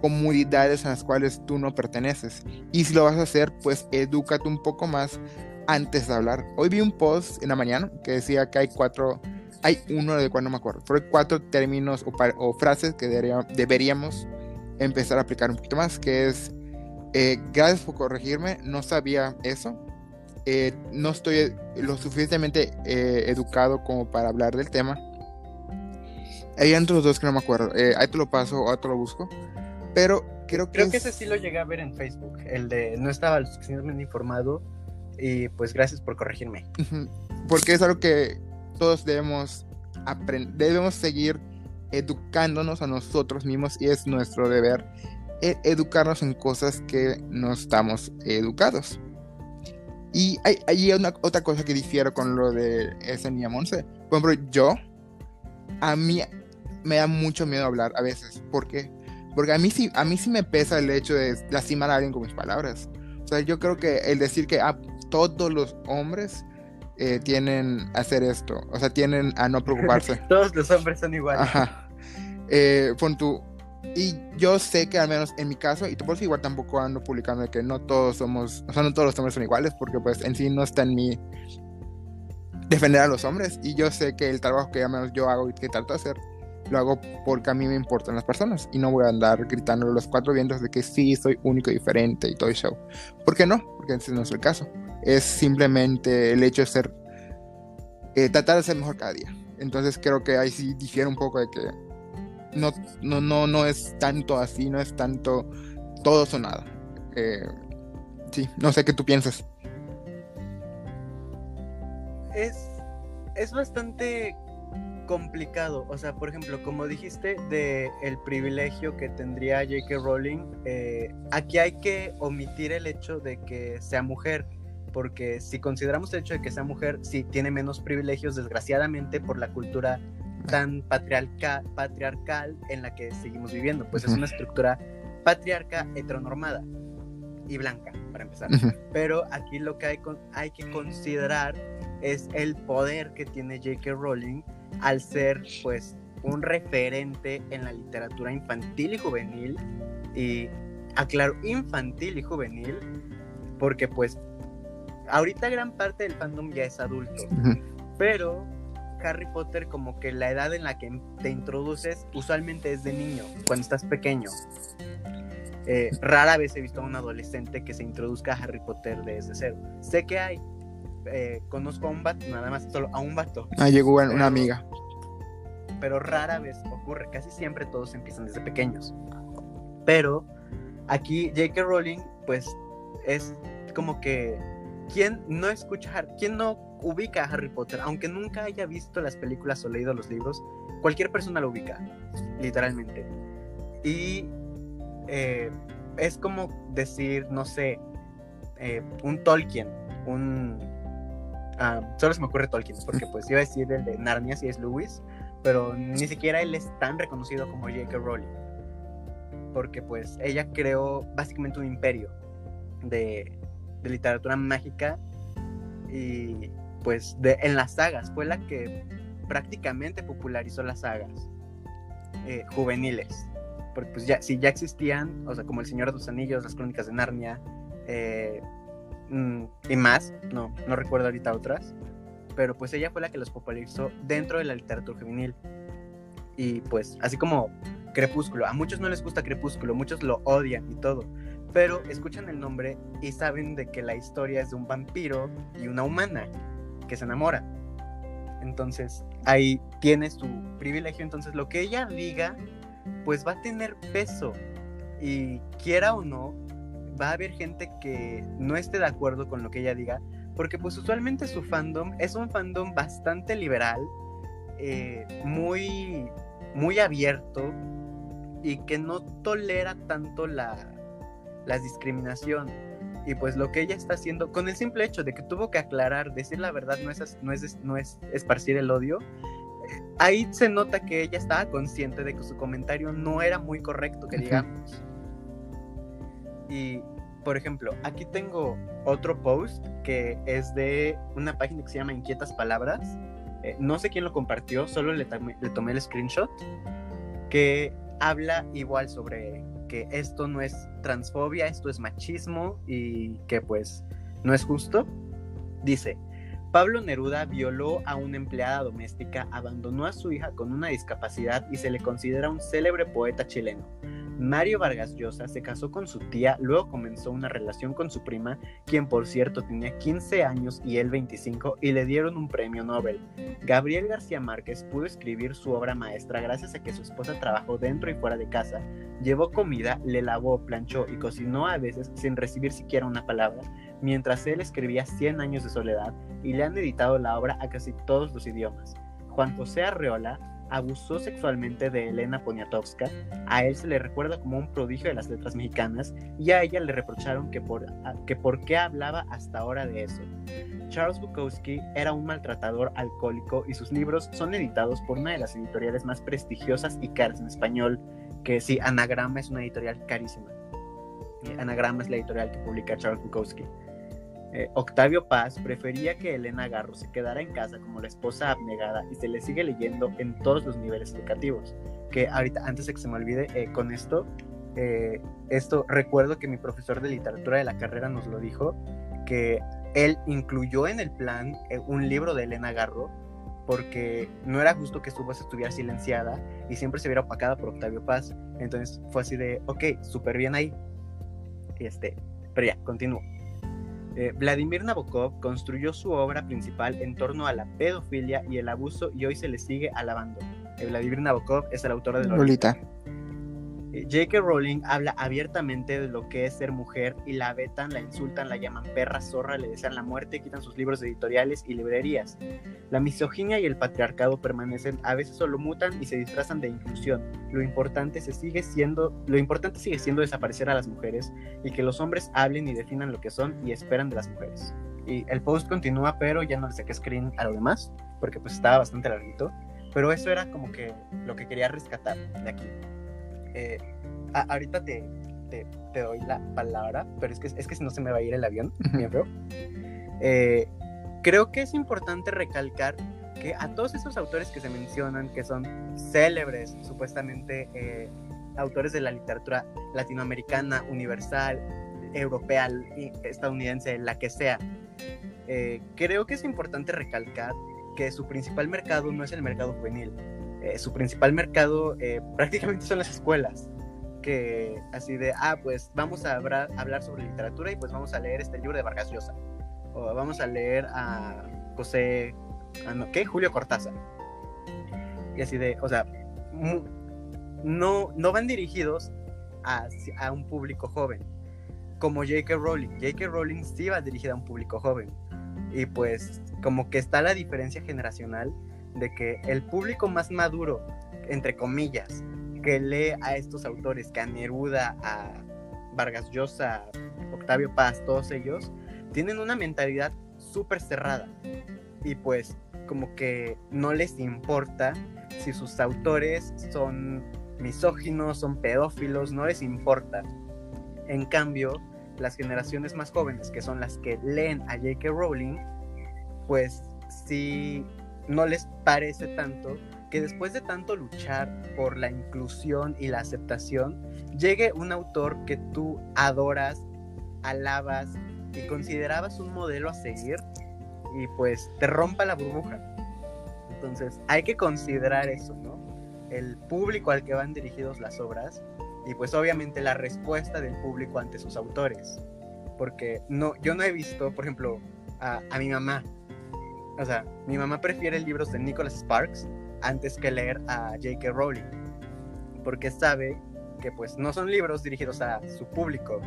comunidades a las cuales tú no perteneces. Y si lo vas a hacer, pues edúcate un poco más antes de hablar. Hoy vi un post en la mañana que decía que hay cuatro, hay uno de cual no me acuerdo, pero cuatro términos o, frases que deberíamos empezar a aplicar un poquito más, que es, eh, gracias por corregirme, no sabía eso, eh, no estoy lo suficientemente eh, educado como para hablar del tema. Hay otros dos que no me acuerdo. Eh, ahí te lo paso o ahí te lo busco. Pero creo que. Creo que ese sí lo llegué a ver en Facebook. El de no estaba lo suficientemente informado. Y pues gracias por corregirme. Porque es algo que todos debemos aprender. Debemos seguir educándonos a nosotros mismos y es nuestro deber educarnos en cosas que no estamos educados. Y hay, hay una, otra cosa que difiero con lo de ese niña Monse. Por ejemplo, yo, a mí me da mucho miedo hablar a veces. ¿Por qué? Porque a mí sí, a mí sí me pesa el hecho de lastimar a alguien con mis palabras. O sea, yo creo que el decir que a ah, todos los hombres eh, tienen a hacer esto, o sea, tienen a no preocuparse. todos los hombres son iguales. Ajá. Eh, pon tu, y yo sé que al menos en mi caso, y por eso igual tampoco ando publicando de que no todos somos, o sea, no todos los hombres son iguales, porque pues en sí no está en mí defender a los hombres. Y yo sé que el trabajo que al menos yo hago y que trato de hacer, lo hago porque a mí me importan las personas. Y no voy a andar gritando los cuatro vientos de que sí, soy único y diferente y todo el show. ¿Por qué no? Porque ese no es el caso. Es simplemente el hecho de ser, eh, tratar de ser mejor cada día. Entonces creo que ahí sí difiere un poco de que no, no, no, no es tanto así, no es tanto todo o nada. Eh, sí, no sé qué tú piensas. Es, es bastante complicado. O sea, por ejemplo, como dijiste de el privilegio que tendría J.K. Rowling, eh, aquí hay que omitir el hecho de que sea mujer. Porque si consideramos el hecho de que sea mujer, sí tiene menos privilegios, desgraciadamente, por la cultura tan patriarcal, patriarcal en la que seguimos viviendo. Pues es una estructura patriarca heteronormada y blanca, para empezar. Pero aquí lo que hay, hay que considerar es el poder que tiene J.K. Rowling al ser pues un referente en la literatura infantil y juvenil y aclaro infantil y juvenil porque pues ahorita gran parte del fandom ya es adulto pero Harry Potter como que la edad en la que te introduces usualmente es de niño cuando estás pequeño eh, rara vez he visto a un adolescente que se introduzca a Harry Potter desde cero sé que hay eh, conozco a un vato, nada más, solo a un vato. Ah, llegó una amiga. Pero rara vez ocurre, casi siempre todos empiezan desde pequeños. Pero aquí J.K. Rowling, pues es como que quien no escucha, quien no ubica a Harry Potter, aunque nunca haya visto las películas o leído los libros, cualquier persona lo ubica, literalmente. Y eh, es como decir, no sé, eh, un Tolkien, un Ah, solo se me ocurre Tolkien, porque pues iba a decir el de Narnia si es Lewis, pero ni siquiera él es tan reconocido como J.K. Rowling. Porque pues ella creó básicamente un imperio de, literatura mágica y pues de, en las sagas fue la que prácticamente popularizó las sagas eh, juveniles. Porque pues ya, si ya existían, o sea, como El Señor de los Anillos, las Crónicas de Narnia, eh, Mm, y más, no, no recuerdo ahorita otras, pero pues ella fue la que los popularizó dentro de la literatura juvenil. Y pues, así como Crepúsculo, a muchos no les gusta Crepúsculo, muchos lo odian y todo, pero escuchan el nombre y saben de que la historia es de un vampiro y una humana que se enamora. Entonces, ahí tiene su privilegio, entonces lo que ella diga, pues va a tener peso. Y quiera o no, va a haber gente que no esté de acuerdo con lo que ella diga, porque pues usualmente su fandom es un fandom bastante liberal, eh, muy, muy abierto y que no tolera tanto la, la discriminación. Y pues lo que ella está haciendo, con el simple hecho de que tuvo que aclarar, decir la verdad no es, no es, no es esparcir el odio, ahí se nota que ella estaba consciente de que su comentario no era muy correcto, que digamos. Y, por ejemplo, aquí tengo otro post que es de una página que se llama Inquietas Palabras. Eh, no sé quién lo compartió, solo le, le tomé el screenshot. Que habla igual sobre que esto no es transfobia, esto es machismo y que pues no es justo. Dice, Pablo Neruda violó a una empleada doméstica, abandonó a su hija con una discapacidad y se le considera un célebre poeta chileno. Mario Vargas Llosa se casó con su tía, luego comenzó una relación con su prima, quien por cierto tenía 15 años y él 25, y le dieron un premio Nobel. Gabriel García Márquez pudo escribir su obra maestra gracias a que su esposa trabajó dentro y fuera de casa, llevó comida, le lavó, planchó y cocinó a veces sin recibir siquiera una palabra, mientras él escribía 100 años de soledad y le han editado la obra a casi todos los idiomas. Juan José Arreola abusó sexualmente de Elena Poniatowska, a él se le recuerda como un prodigio de las letras mexicanas y a ella le reprocharon que por, que por qué hablaba hasta ahora de eso. Charles Bukowski era un maltratador alcohólico y sus libros son editados por una de las editoriales más prestigiosas y caras en español, que sí, Anagrama es una editorial carísima. Anagrama es la editorial que publica Charles Bukowski. Eh, Octavio Paz prefería que Elena Garro se quedara en casa como la esposa abnegada y se le sigue leyendo en todos los niveles educativos. Que ahorita, antes de que se me olvide, eh, con esto, eh, esto recuerdo que mi profesor de literatura de la carrera nos lo dijo, que él incluyó en el plan un libro de Elena Garro porque no era justo que su voz estuviera silenciada y siempre se viera opacada por Octavio Paz. Entonces fue así de, ok, súper bien ahí. Este, pero ya, continúo. Eh, Vladimir Nabokov construyó su obra principal en torno a la pedofilia y el abuso y hoy se le sigue alabando. Eh, Vladimir Nabokov es el autor de Lolita. J.K. Rowling habla abiertamente de lo que es ser mujer y la vetan, la insultan, la llaman perra, zorra, le desean la muerte, quitan sus libros editoriales y librerías. La misoginia y el patriarcado permanecen, a veces solo mutan y se disfrazan de inclusión. Lo importante, se sigue siendo, lo importante sigue siendo desaparecer a las mujeres y que los hombres hablen y definan lo que son y esperan de las mujeres. Y el post continúa, pero ya no le saqué screen a lo demás, porque pues estaba bastante larguito. Pero eso era como que lo que quería rescatar de aquí. Eh, ahorita te, te, doy la palabra, pero es que, es que si no se me va a ir el avión, bien feo. Eh, creo que es importante recalcar que a todos esos autores que se mencionan, que son célebres, supuestamente eh, autores de la literatura latinoamericana, universal, europea, estadounidense, la que sea, eh, creo que es importante recalcar que su principal mercado no es el mercado juvenil. Eh, su principal mercado prácticamente son las escuelas que así de, ah, pues vamos a hablar, hablar sobre literatura y pues vamos a leer este libro de Vargas Llosa. O vamos a leer a José, no, ¿qué? Julio Cortázar. Y así de, o sea, no, no van dirigidos a, a un público joven. Como J.K. Rowling. J.K. Rowling sí va dirigida a un público joven. Y pues como que está la diferencia generacional de que el público más maduro, entre comillas, que lee a estos autores, que a Neruda, a Vargas Llosa, Octavio Paz, todos ellos, tienen una mentalidad súper cerrada. Y pues como que no les importa si sus autores son misóginos, son pedófilos, no les importa. En cambio, las generaciones más jóvenes, que son las que leen a J.K. Rowling, pues sí no les parece tanto que después de tanto luchar por la inclusión y la aceptación, llegue un autor que tú adoras, alabas y considerabas un modelo a seguir y pues te rompa la burbuja. Entonces hay que considerar eso, ¿no? El público al que van dirigidos las obras y pues obviamente la respuesta del público ante sus autores. Porque no, yo no he visto, por ejemplo, a, a mi mamá. O sea, mi mamá prefiere libros de Nicholas Sparks antes que leer a J.K. Rowling, porque sabe que pues no son libros dirigidos a su público.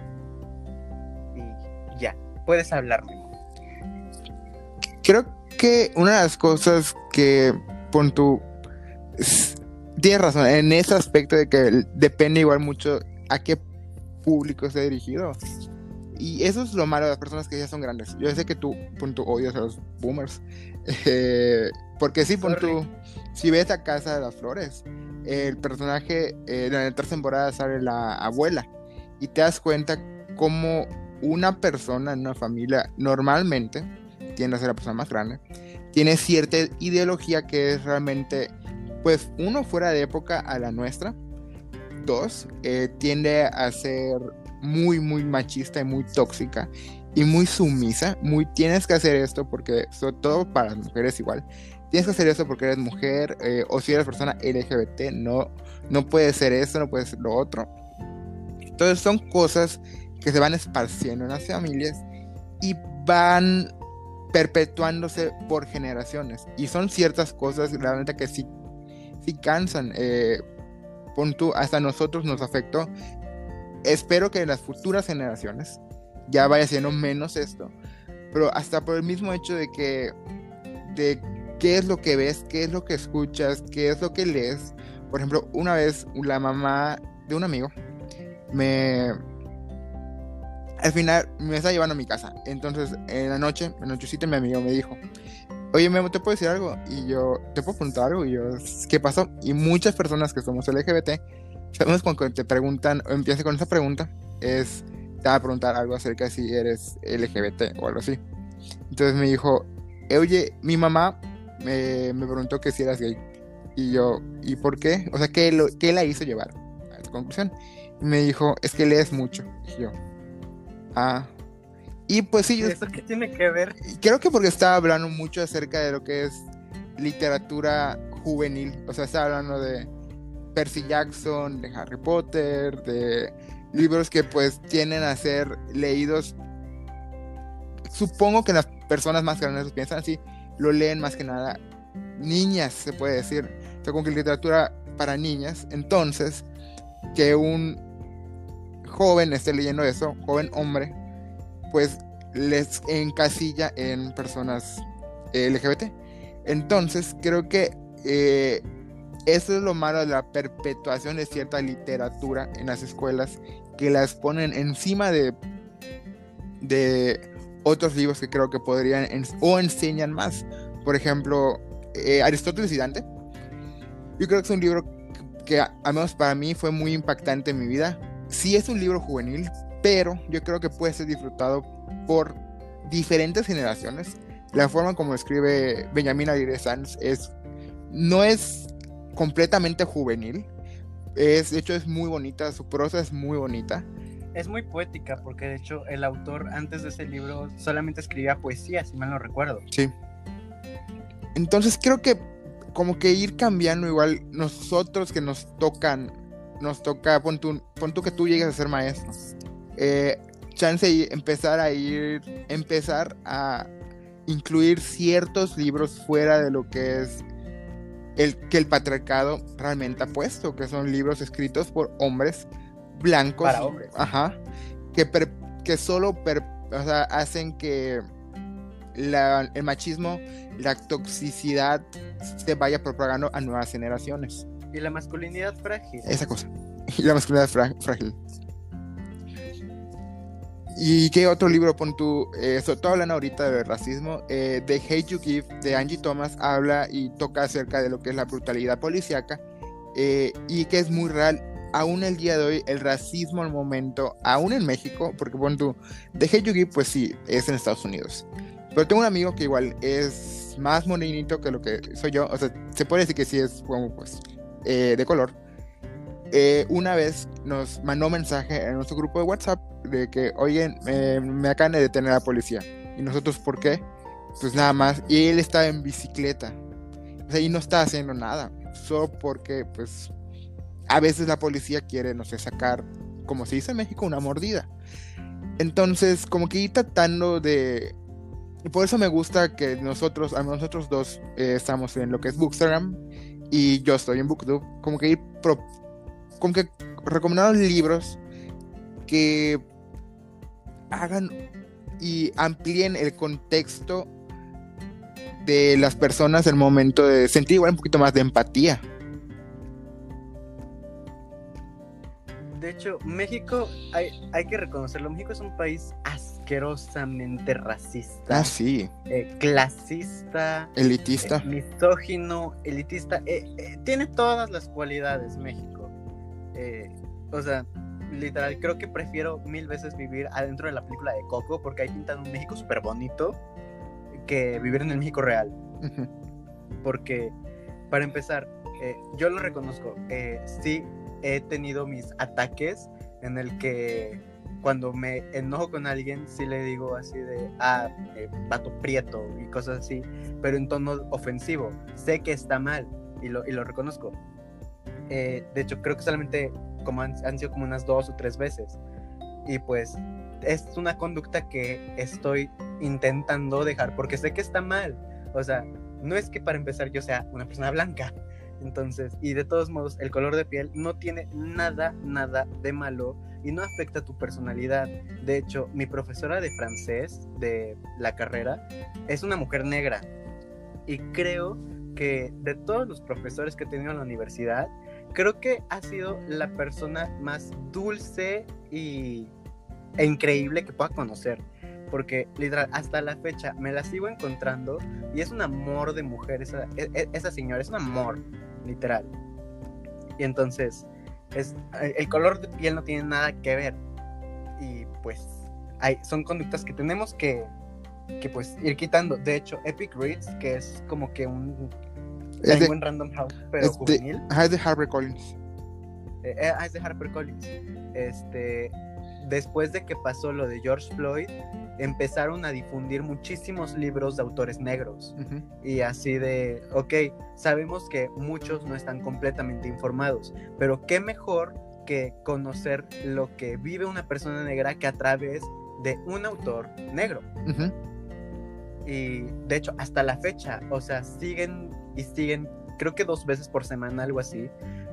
Y ya, puedes hablarme. Creo que una de las cosas que pon tu tienes razón en ese aspecto de que depende igual mucho a qué público esté dirigido. Y eso es lo malo de las personas que ya son grandes. Yo sé que tú, punto, odias a los boomers. Eh, porque sí, punto, si ves a Casa de las Flores, el personaje eh, en la tercera temporada sale la abuela y te das cuenta cómo una persona en una familia normalmente tiende a ser la persona más grande, tiene cierta ideología que es realmente, pues, uno fuera de época a la nuestra, dos, eh, tiende a ser muy, muy machista y muy tóxica y muy sumisa, muy tienes que hacer esto porque sobre todo para las mujeres igual, tienes que hacer eso porque eres mujer eh, o si eres persona LGBT, no, no puede ser eso, no puede ser lo otro. Entonces son cosas que se van esparciendo en las familias y van perpetuándose por generaciones. Y son ciertas cosas realmente que sí, sí cansan. Eh, hasta nosotros nos afectó. Espero que en las futuras generaciones ya vaya siendo menos esto. Pero hasta por el mismo hecho de que de qué es lo que ves, qué es lo que escuchas, qué es lo que lees. Por ejemplo, una vez la mamá de un amigo me... Al final me está llevando a mi casa. Entonces, en la noche, en la nochecita, mi amigo me dijo, oye, Memo, ¿te puedo decir algo? Y yo, ¿te puedo preguntar algo? Y yo, ¿qué pasó? Y muchas personas que somos LGBT, sabemos cuando te preguntan, o empiezan con esa pregunta, es, te va a preguntar algo acerca de si eres LGBT o algo así. Entonces me dijo, oye, mi mamá me, me preguntó que si eras gay. Y yo, ¿y por qué? O sea, ¿qué, lo, qué la hizo llevar a esta conclusión? Y me dijo, es que lees mucho. Y yo, ah. Y pues sí, yo... ¿Eso qué tiene que ver? Creo que porque estaba hablando mucho acerca de lo que es literatura juvenil. O sea, estaba hablando de Percy Jackson, de Harry Potter, de libros que pues tienen a ser leídos. Supongo que las personas más grandes piensan así, lo leen más que nada niñas, se puede decir. O sea, con que literatura para niñas. Entonces, que un joven esté leyendo eso, joven hombre, pues les encasilla en personas LGBT. Entonces, creo que eh, eso es lo malo de la perpetuación de cierta literatura en las escuelas, que las ponen encima de, de otros libros que creo que podrían o enseñan más. Por ejemplo, eh, Aristóteles y Dante. Yo creo que es un libro que, al menos para mí, fue muy impactante en mi vida. Sí es un libro juvenil, pero yo creo que puede ser disfrutado por diferentes generaciones, la forma como escribe Benjamin Aguirre Sanz es, no es completamente juvenil, es, de hecho es muy bonita, su prosa es muy bonita. Es muy poética porque de hecho el autor antes de ese libro solamente escribía poesía, si mal no recuerdo. Sí. Entonces creo que como que ir cambiando igual nosotros que nos tocan, nos toca, pon tú, que tú llegues a ser maestro. Eh, chance y empezar a ir, empezar a incluir ciertos libros fuera de lo que es el que el patriarcado realmente ha puesto, que son libros escritos por hombres blancos, Para hombres. ajá, que, que solo hacen que el machismo, la toxicidad se vaya propagando a nuevas generaciones. Y la masculinidad frágil. Esa cosa. Y la masculinidad frágil. ¿Y qué otro libro pon tú? Eh, sobre todo hablando ahorita del racismo. Eh, The Hate You Give de Angie Thomas habla y toca acerca de lo que es la brutalidad policíaca eh, y que es muy real. Aún el día de hoy, el racismo al momento, aún en México, porque pon tú, The Hate You Give, pues sí, es en Estados Unidos. Pero tengo un amigo que igual es más morenito que lo que soy yo. O sea, se puede decir que sí es como pues de color eh, una vez nos mandó mensaje en nuestro grupo de WhatsApp de que, oye, me acaban de detener a la policía. Y nosotros, ¿por qué? Pues nada más. Y él estaba en bicicleta. O sea, y no está haciendo nada. Solo porque, pues, a veces la policía quiere, no sé, sacar, como se dice en México, una mordida. Entonces, como que ir tratando de... Y por eso me gusta que nosotros, a nosotros dos, eh, estamos en lo que es Bookstagram y yo estoy en BookTube. Como que ir como que recomendaron libros que hagan y amplíen el contexto de las personas en el momento de sentir igual un poquito más de empatía. De hecho, México, hay, hay que reconocerlo, México es un país asquerosamente racista. Ah, sí. Eh, clasista. Elitista. Eh, misógino, elitista. Eh, tiene todas las cualidades México. Eh, o sea, literal, creo que prefiero mil veces vivir adentro de la película de Coco porque ahí pintan un México súper bonito que vivir en el México real. Porque, para empezar, eh, yo lo reconozco, eh, sí he tenido mis ataques en el que cuando me enojo con alguien, sí le digo así de, ah, vato prieto y cosas así, pero en tono ofensivo. Sé que está mal y lo, y lo reconozco. Eh, de hecho, creo que solamente como han, sido como unas dos o tres veces. Y pues es una conducta que estoy intentando dejar porque sé que está mal. O sea, no es que para empezar yo sea una persona blanca. Entonces, y de todos modos, el color de piel no tiene nada, nada de malo y no afecta tu personalidad. De hecho, mi profesora de francés de la carrera es una mujer negra. Y creo que de todos los profesores que he tenido en la universidad, creo que ha sido la persona más dulce y, e increíble que pueda conocer. Porque literal, hasta la fecha me la sigo encontrando y es un amor de mujer esa, e, e, esa señora, es un amor, literal. Y entonces, es, el color de piel no tiene nada que ver. Y pues hay, son conductas que tenemos que, que pues ir quitando. De hecho, Epic Reads, que es como que un es de, Random House, pero juvenil. es de Harper Collins. Eh, eh, ah, es de Harper Collins. Este, después de que pasó lo de George Floyd, empezaron a difundir muchísimos libros de autores negros. Y así de, ok, sabemos que muchos no están completamente informados, pero qué mejor que conocer lo que vive una persona negra que a través de un autor negro. Y de hecho, hasta la fecha, o sea, siguen y siguen, creo que dos veces por semana, algo así,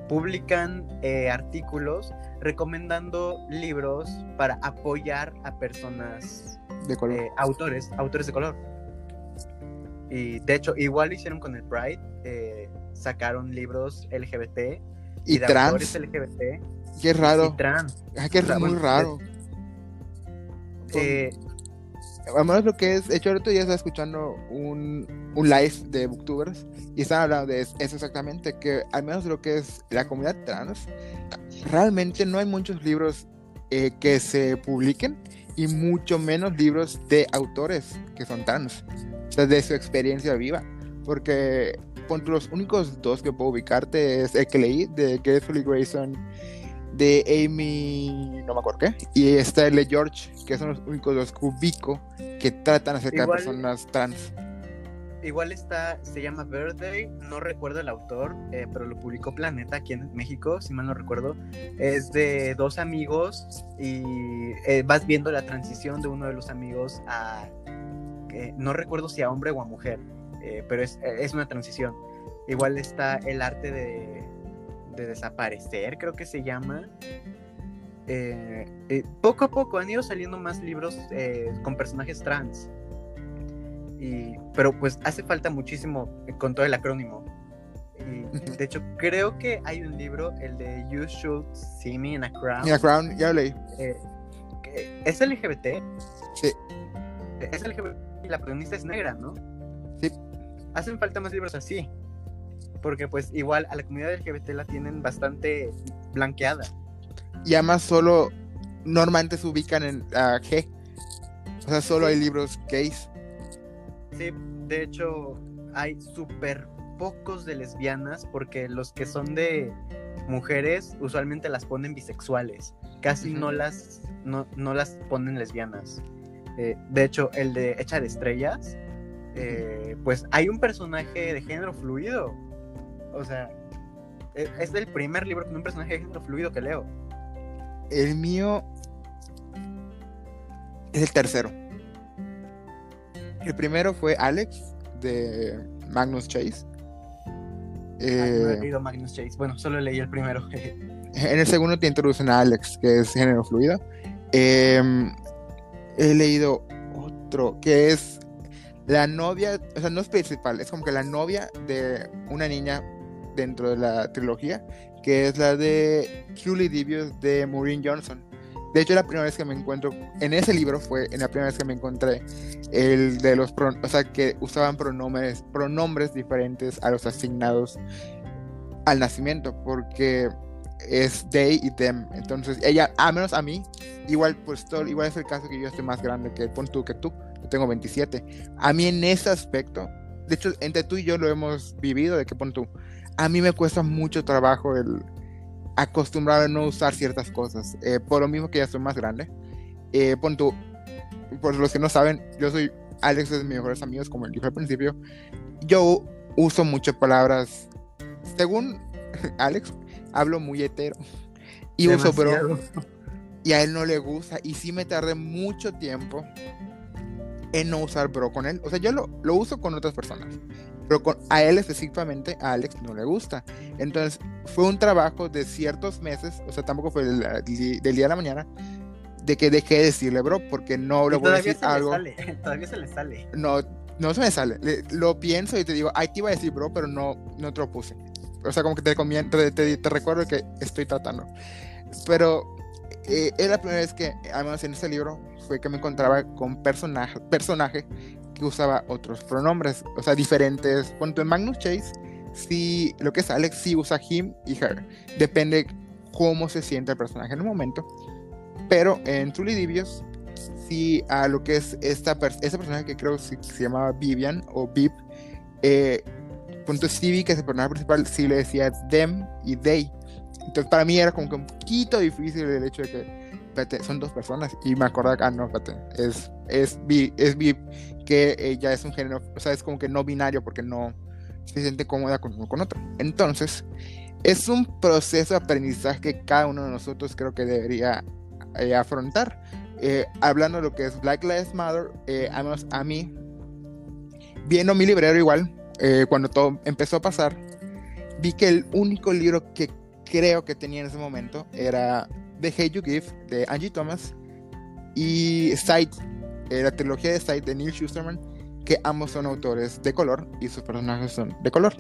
publican eh, artículos recomendando libros para apoyar a personas de color. Eh, autores, autores de color. Y de hecho, igual lo hicieron con el Pride, eh, sacaron libros LGBT y, trans. LGBT. Qué raro. Y trans. Ah, qué muy raro. Eh, menos lo que es, de hecho, otro día estaba escuchando un, un live de booktubers y estaban hablando de eso exactamente, que al menos lo que es la comunidad trans, realmente no hay muchos libros eh, que se publiquen y mucho menos libros de autores que son trans. sea, de su experiencia viva. Porque los únicos dos que puedo ubicarte es el que leí de Gatsby Grayson, de Amy, no me acuerdo qué, y está el de George, que son los únicos dos que ubico que tratan acerca de personas trans. Igual está, se llama Birthday, no recuerdo el autor, eh, pero lo publicó Planeta aquí en México, si mal no recuerdo. Es de dos amigos y eh, vas viendo la transición de uno de los amigos a, no recuerdo si a hombre o a mujer, eh, pero es, es, una transición. Igual está el arte de, de desaparecer, creo que se llama. poco a poco han ido saliendo más libros con personajes trans pero pues hace falta muchísimo con todo el acrónimo. Y de hecho, creo que hay un libro, el de You Should See Me in a Crown. In a Crown, ya lo leí. Eh, ¿Es LGBT? Sí. Es LGBT y la protagonista es negra, ¿no? Sí. Hacen falta más libros así. Porque pues igual a la comunidad LGBT la tienen bastante blanqueada. Y además solo normalmente se ubican en la G. O sea, solo hay libros gays. Sí, de hecho, hay súper pocos de lesbianas porque los que son de mujeres usualmente las ponen bisexuales. Casi no, las, no, las ponen lesbianas. Eh, de hecho, el de Hecha de Estrellas, eh, pues hay un personaje de género fluido. O sea, e, es el primer libro con un personaje de género fluido que leo. El mío es el tercero. El primero fue Alex de Magnus Chase. no he eh, leído Magnus Chase. Bueno, solo leí el primero. en el segundo te introducen a Alex, que es género fluido. Em, he leído otro que es la novia, o sea, no es principal, es como que la novia de una niña dentro de la trilogía, que es la de Julie Divius de Maureen Johnson. De hecho, la primera vez que me encuentro en ese libro fue en la primera vez que me encontré el de los, o sea, que usaban pronombres, pronombres diferentes a los asignados al nacimiento, porque es they y them. Entonces, ella, a menos a mí, igual, pues todo, igual es el caso que yo estoy más grande que pon tú que tú. Yo tengo 27. A mí en ese aspecto, de hecho, entre tú y yo lo hemos vivido, de que pon tú. A mí me cuesta mucho trabajo el acostumbrado a no usar ciertas cosas. Eh, por lo mismo que ya soy más grande. Eh, pon tú, por los que no saben, yo soy Alex de mis mejores amigos, como dije al principio. Yo uso muchas palabras. Según Alex, hablo muy hetero. Y uso bro. Y a él no le gusta. Y sí me tardé mucho tiempo en no usar bro con él. O sea, yo lo, lo uso con otras personas pero con, a él específicamente, a Alex no le gusta. Entonces, fue un trabajo de ciertos meses, o sea, tampoco fue del, día a la mañana, de que dejé de decirle bro, porque no le voy a decir algo. todavía se le sale. No, no se me sale. lo pienso y te digo, ay, te iba a decir bro, pero no, no te lo puse. O sea, como que te, te, te, recuerdo que estoy tratando. Pero eh, es la primera vez que, además en este libro, fue que me encontraba con personaje, personaje que usaba otros pronombres, o sea, diferentes. Cuando en Magnus Chase, sí, lo que es Alex sí usa him y her. Depende cómo se siente el personaje en el momento. Pero en Truly Divios, sí, a lo que es esta, esta personaje que creo que se, llamaba Vivian o Vip, eh, punto Stevie, que es el personaje principal, sí le decía them y they. Entonces, para mí era como que un poquito difícil el hecho de que son dos personas. Y me que, ah, no, espérate, es, es, bi, es bi, que ella es un género, o sea, es como que no binario porque no se siente cómoda con uno con otro. Entonces, es un proceso de aprendizaje que cada uno de nosotros creo que debería eh, afrontar. Eh, hablando de lo que es Black Lives Matter, eh, a mí, viendo mi librero igual, eh, cuando todo empezó a pasar, vi que el único libro que creo que tenía en ese momento era The Hate You Give de Angie Thomas y Sight, eh, la trilogía de Sight de Neil Schusterman, que ambos son autores de color y sus personajes son de color.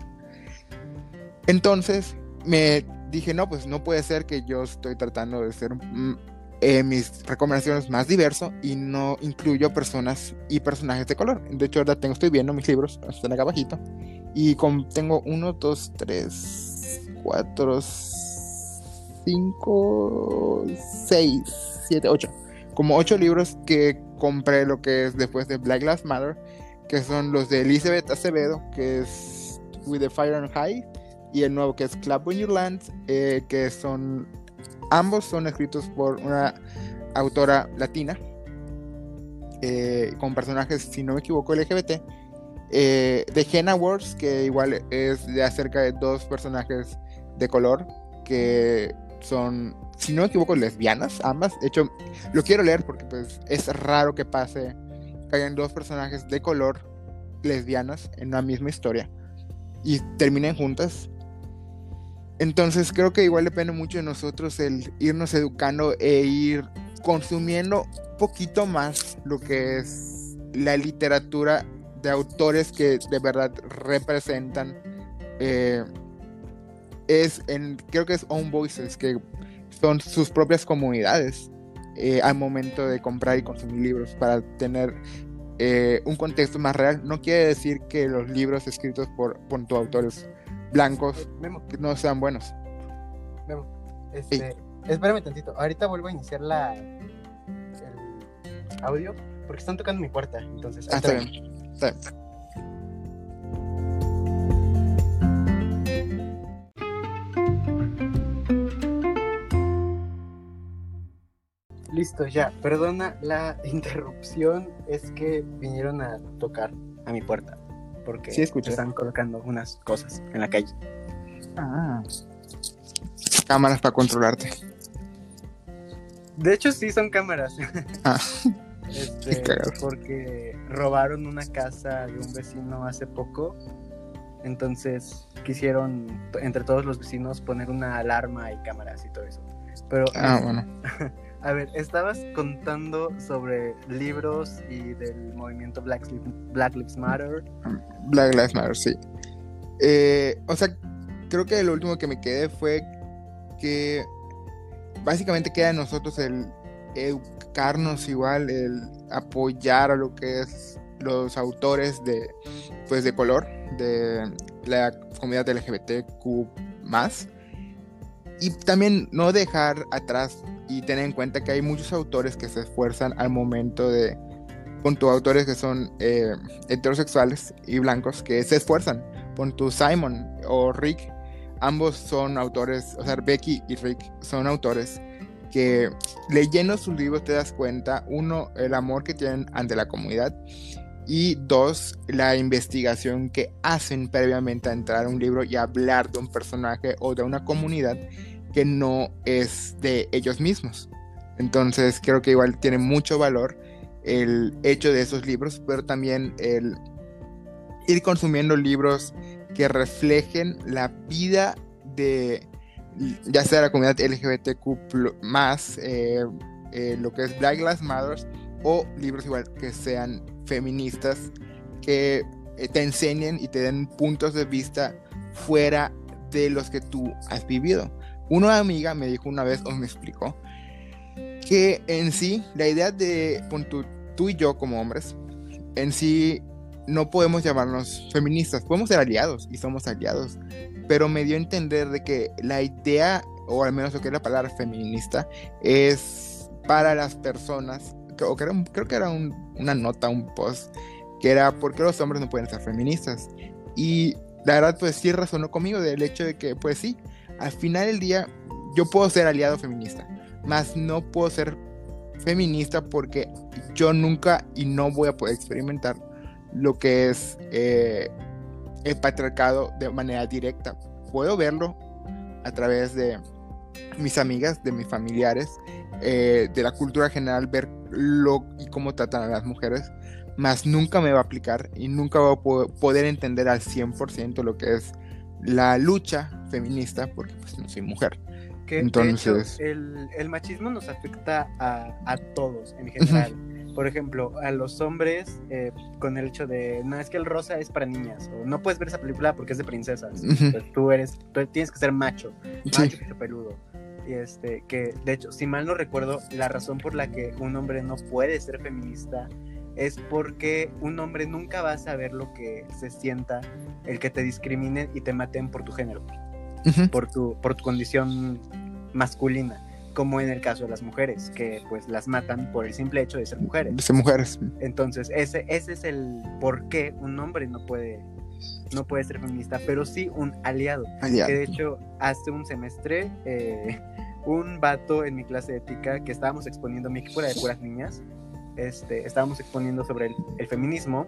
Entonces me dije, no, pues no puede ser que yo estoy tratando de ser mm, eh, mis recomendaciones más diverso y no incluyo personas y personajes de color. De hecho, ahora tengo, estoy viendo mis libros, están acá abajito, y con, tengo uno, dos, tres, cuatro, 5, 6, 7, 8. Como 8 libros que compré lo que es después de Black Lives Matter. que son los de Elizabeth Acevedo, que es With the Fire and High, y el nuevo que es Clap When You Land, eh, que son ambos son escritos por una autora latina, eh, con personajes, si no me equivoco, LGBT. Eh, de Henna Wars, que igual es de acerca de dos personajes de color que son, si no me equivoco, lesbianas, ambas. De hecho, lo quiero leer porque pues es raro que pase que hayan dos personajes de color lesbianas en una misma historia y terminen juntas. Entonces creo que igual depende mucho de nosotros el irnos educando e ir consumiendo un poquito más lo que es la literatura de autores que de verdad representan eh, es en creo que es Own Voices que son sus propias comunidades eh, al momento de comprar y consumir libros para tener eh, un contexto más real no quiere decir que los libros escritos por, por autores blancos no sean buenos Memo, este, espérame tantito ahorita vuelvo a iniciar la el audio porque están tocando mi puerta entonces ah, está bien. Está bien. Listo, ya. Perdona la interrupción. Es que vinieron a tocar a mi puerta. Porque Sí, están colocando unas cosas en la calle. Ah. Cámaras para controlarte. De hecho, sí son cámaras. Ah. Este, porque robaron una casa de un vecino hace poco. Entonces quisieron, entre todos los vecinos, poner una alarma y cámaras y todo eso. Pero, Ah, bueno. A ver, estabas contando sobre libros y del movimiento Black, Lives- Matter. Black Lives Matter, sí. Eh, o sea, creo que lo último que me quedé fue que básicamente queda en nosotros el educarnos igual, el apoyar a lo que es los autores de pues de color de la comunidad LGBTQ y también no dejar atrás y tener en cuenta que hay muchos autores que se esfuerzan al momento de tu autores que son eh, heterosexuales y blancos que se esfuerzan. Pon tu Simon o Rick, ambos son autores, o sea, Becky y Rick son autores que leyendo sus libros te das cuenta, uno, el amor que tienen ante la comunidad y dos, la investigación que hacen previamente a entrar a un libro y hablar de un personaje o de una comunidad que no es de ellos mismos. Entonces creo que igual tiene mucho valor el hecho de esos libros, pero también el ir consumiendo libros que reflejen la vida de ya sea la comunidad LGBTQ más eh, eh, lo que es Black Lives Matter o libros igual que sean feministas que eh, te enseñen y te den puntos de vista fuera de los que tú has vivido. Una amiga me dijo una vez o me explicó que en sí la idea de tú, tú y yo como hombres en sí no podemos llamarnos feministas, podemos ser aliados y somos aliados, pero me dio a entender de que la idea, o al menos lo que es la palabra feminista, es para las personas, o que era creo que era un- una nota, un post, que era ¿por qué los hombres no pueden ser feministas? Y la verdad pues sí resonó conmigo del hecho de que pues sí, al final del día yo puedo ser aliado feminista, más no puedo ser feminista porque yo nunca y no voy a poder experimentar lo que es eh, el patriarcado de manera directa. Puedo verlo a través de mis amigas, de mis familiares, eh, de la cultura general, ver lo y cómo tratan a las mujeres, más nunca me va a aplicar y nunca voy a po- poder entender al 100% lo que es la lucha feminista, porque pues no soy mujer. Que, de Entonces- hecho, el, el machismo nos afecta a, a todos en general. Por ejemplo, a los hombres eh, con el hecho de, no, es que el rosa es para niñas, o no puedes ver esa película porque es de princesas. Pues tú eres, tú tienes que ser macho, Sí. macho y peludo. Y este, que de hecho, si mal no recuerdo, la razón por la que un hombre no puede ser feminista es porque un hombre nunca va a saber lo que se sienta el que te discriminen y te maten por tu género Por tu, por tu condición masculina. como en el caso de las mujeres, que pues las matan por el simple hecho de ser mujeres. De ser mujeres. Entonces, ese, ese es el por qué un hombre no puede, no puede ser feminista, pero sí un aliado. Aliado. Que de hecho, hace un semestre, eh, un vato en mi clase de ética que estábamos exponiendo, mi equipo era de puras niñas, este, estábamos exponiendo sobre el, el feminismo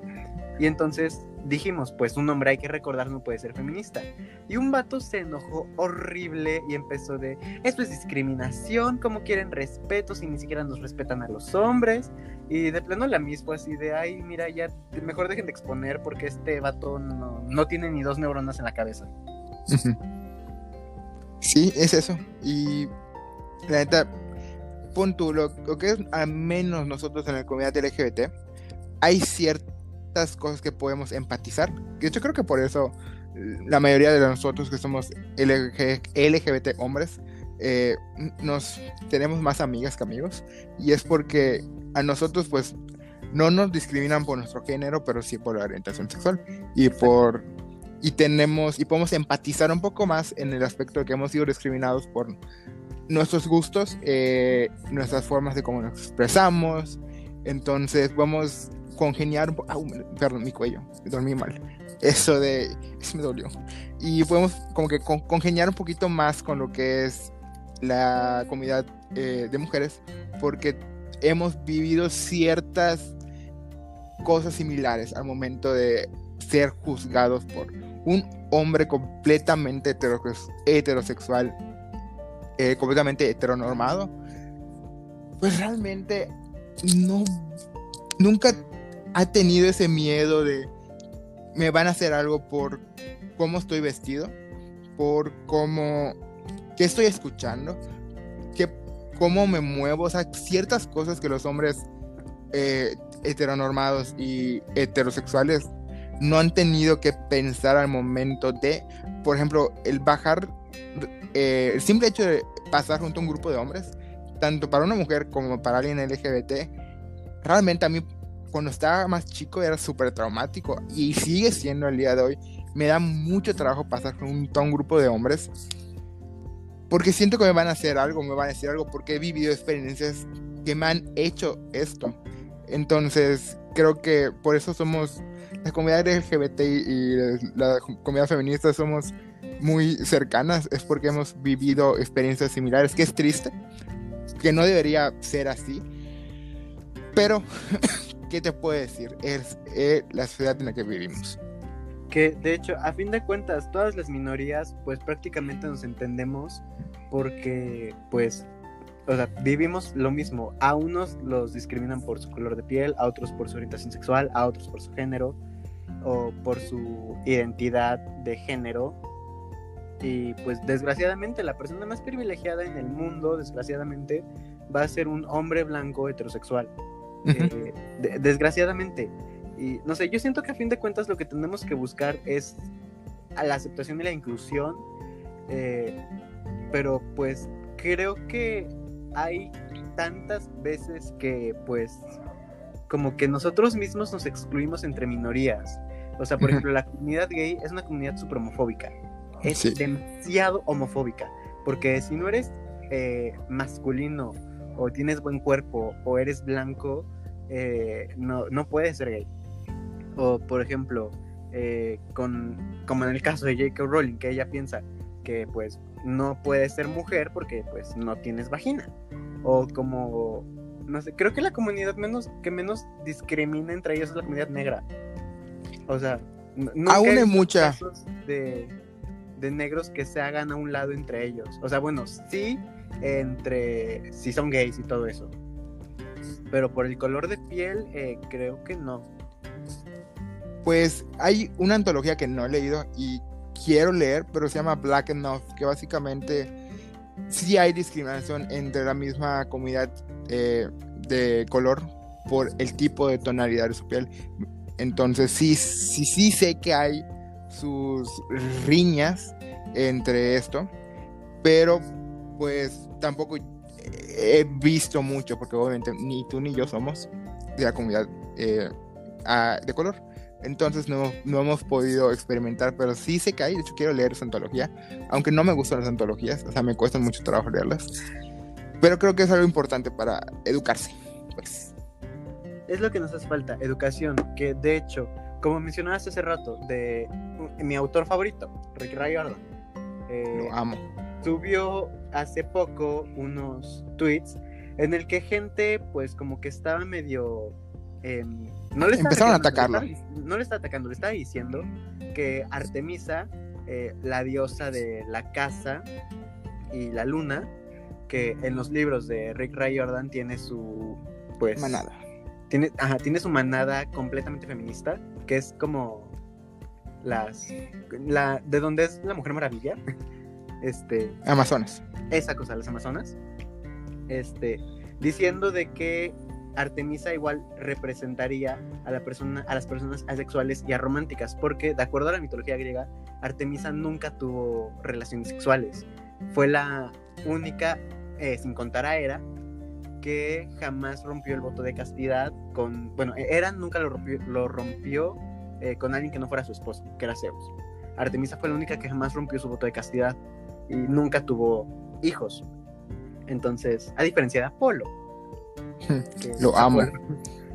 y entonces dijimos, pues un hombre hay que recordar no puede ser feminista. Y un vato se enojó horrible y empezó de, esto es discriminación, ¿cómo quieren respeto si ni siquiera nos respetan a los hombres? Y de plano la misma así de, ay, mira, ya mejor dejen de exponer porque este vato no, no tiene ni dos neuronas en la cabeza. Sí, es eso. Y la neta, pon tú, lo, lo que es al menos nosotros en la comunidad LGBT, hay ciertas cosas que podemos empatizar. De hecho, creo que por eso eh, la mayoría de nosotros que somos LG LGBT hombres, eh, nos tenemos más amigas que amigos. Y es porque a nosotros, pues, no nos discriminan por nuestro género, pero sí por la orientación sexual. Y por y tenemos y podemos empatizar un poco más en el aspecto de que hemos sido discriminados por nuestros gustos, eh, nuestras formas de cómo nos expresamos. Entonces vamos congeniar poco. perdón, mi cuello, dormí mal. Eso de. Eso me dolió. Y podemos como que con- congeniar un poquito más con lo que es la comunidad eh, de mujeres, porque hemos vivido ciertas cosas similares al momento de ser juzgados por un hombre completamente heterosex- heterosexual, eh, completamente heteronormado, pues realmente no, nunca ha tenido ese miedo de me van a hacer algo por cómo estoy vestido, por cómo, qué estoy escuchando, qué, cómo me muevo, o sea, ciertas cosas que los hombres eh, heteronormados y heterosexuales no han tenido que pensar al momento de, por ejemplo, el bajar, eh, el simple hecho de pasar junto a un grupo de hombres, tanto para una mujer como para alguien LGBT, realmente a mí cuando estaba más chico era súper traumático y sigue siendo el día de hoy. Me da mucho trabajo pasar junto a un grupo de hombres porque siento que me van a hacer algo, me van a decir algo porque he vivido experiencias que me han hecho esto. Entonces, creo que por eso somos la comunidad LGBT y la comunidad feminista somos muy cercanas, es porque hemos vivido experiencias similares, que es triste, que no debería ser así, pero, ¿qué te puedo decir? Es, es la sociedad en la que vivimos. Que de hecho, a fin de cuentas, todas las minorías, pues prácticamente nos entendemos porque, pues, o sea, vivimos lo mismo. A unos los discriminan por su color de piel, a otros por su orientación sexual, a otros por su género o por su identidad de género. Y pues desgraciadamente la persona más privilegiada en el mundo, desgraciadamente, va a ser un hombre blanco heterosexual. Eh, de- desgraciadamente. Y no sé, yo siento que a fin de cuentas lo que tenemos que buscar es a la aceptación y la inclusión. eh, pero pues creo que hay tantas veces que pues como que nosotros mismos nos excluimos entre minorías. O sea, por ejemplo, la comunidad gay es una comunidad súper homofóbica. Es Sí. demasiado homofóbica. Porque si no eres eh, masculino o tienes buen cuerpo o eres blanco, eh, no, no puedes ser gay. O por ejemplo, eh, con, como en el caso de J.K. Rowling, que ella piensa que pues no puedes ser mujer porque pues no tienes vagina. O como, no sé, creo que la comunidad menos, que menos discrimina entre ellos es la comunidad negra. O sea, n- nunca Aún he hay mucha. casos de, de negros que se hagan a un lado entre ellos. O sea, bueno, sí, entre si son gays y todo eso. Pero por el color de piel, eh, creo que no. Pues hay una antología que no he leído y quiero leer, pero se llama Black Enough, que básicamente sí hay discriminación entre la misma comunidad eh, de color por el tipo de tonalidad de su piel. Entonces sí, sí, sí sé que hay sus riñas entre esto, pero pues tampoco he visto mucho, porque obviamente ni tú ni yo somos de la comunidad eh, ah, de color. Entonces no, no hemos podido experimentar, pero sí sé que hay. De hecho, quiero leer esa antología, aunque no me gustan las antologías, o sea, me cuesta mucho trabajo leerlas. Pero creo que es algo importante para educarse. Pues. Es lo que nos hace falta, educación, que de hecho, como mencionabas hace rato, de mi autor favorito, Rick Riordan. Eh, Lo amo. Subió hace poco unos tweets en el que gente, pues, como que estaba medio. Em, no le Empezaron a atacarlo. le estaba- no le está atacando, le está diciendo que Artemisa, eh, la diosa de la casa y la luna, que en los libros de Rick Riordan tiene su. Pues. Manada. Tiene, ajá, tiene su manada completamente feminista, que es como las la de donde es la Mujer Maravilla. Este, Amazonas. esa cosa, las Amazonas. Este, diciendo de que Artemisa igual representaría a la persona a las personas asexuales y arománticas, porque de acuerdo a la mitología griega, Artemisa nunca tuvo relaciones sexuales. Fue la única eh, sin contar a Hera que jamás rompió el voto de castidad con, bueno, Hera nunca lo rompió, lo rompió eh, con alguien que no fuera su esposo, que era Zeus. Artemisa fue la única que jamás rompió su voto de castidad y nunca tuvo hijos. Entonces, a diferencia de Apolo. que Lo amo. Apolo,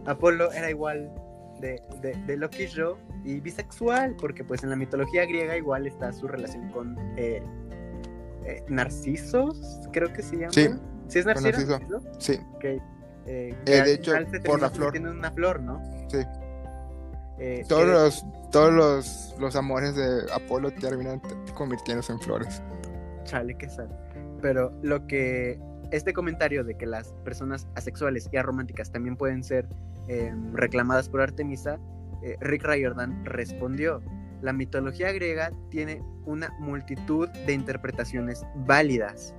Apolo era igual de, de, de loquillo y bisexual, porque pues en la mitología griega igual está su relación con eh, eh, Narcisos, creo que se llama. Sí, ¿Sí es Narciso? Narciso. Sí, Que, eh, Eh, que de hecho, por la flor. en una flor, ¿no? sí. Todos que- los, todos los, los amores de Apolo terminan convirtiéndose en flores. Chale. Pero lo que este comentario de que las personas asexuales y arománticas también pueden ser eh, reclamadas por Artemisa, eh, Rick Riordan respondió. La mitología griega tiene una multitud de interpretaciones válidas.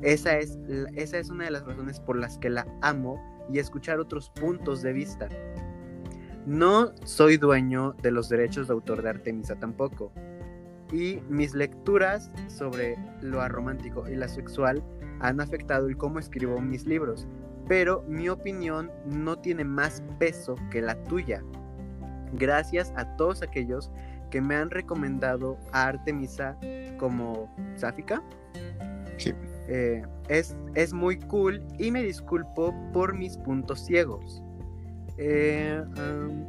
Esa es, esa es una de las razones por las que la amo y escuchar otros puntos de vista. No soy dueño de los derechos de autor de Artemisa tampoco y mis lecturas sobre lo aromántico y la sexual han afectado el cómo escribo mis libros, pero mi opinión no tiene más peso que la tuya. Gracias a todos aquellos que me han recomendado a Artemisa como sáfica. Sí. Eh, es, es muy cool y me disculpo por mis puntos ciegos. Eh, um,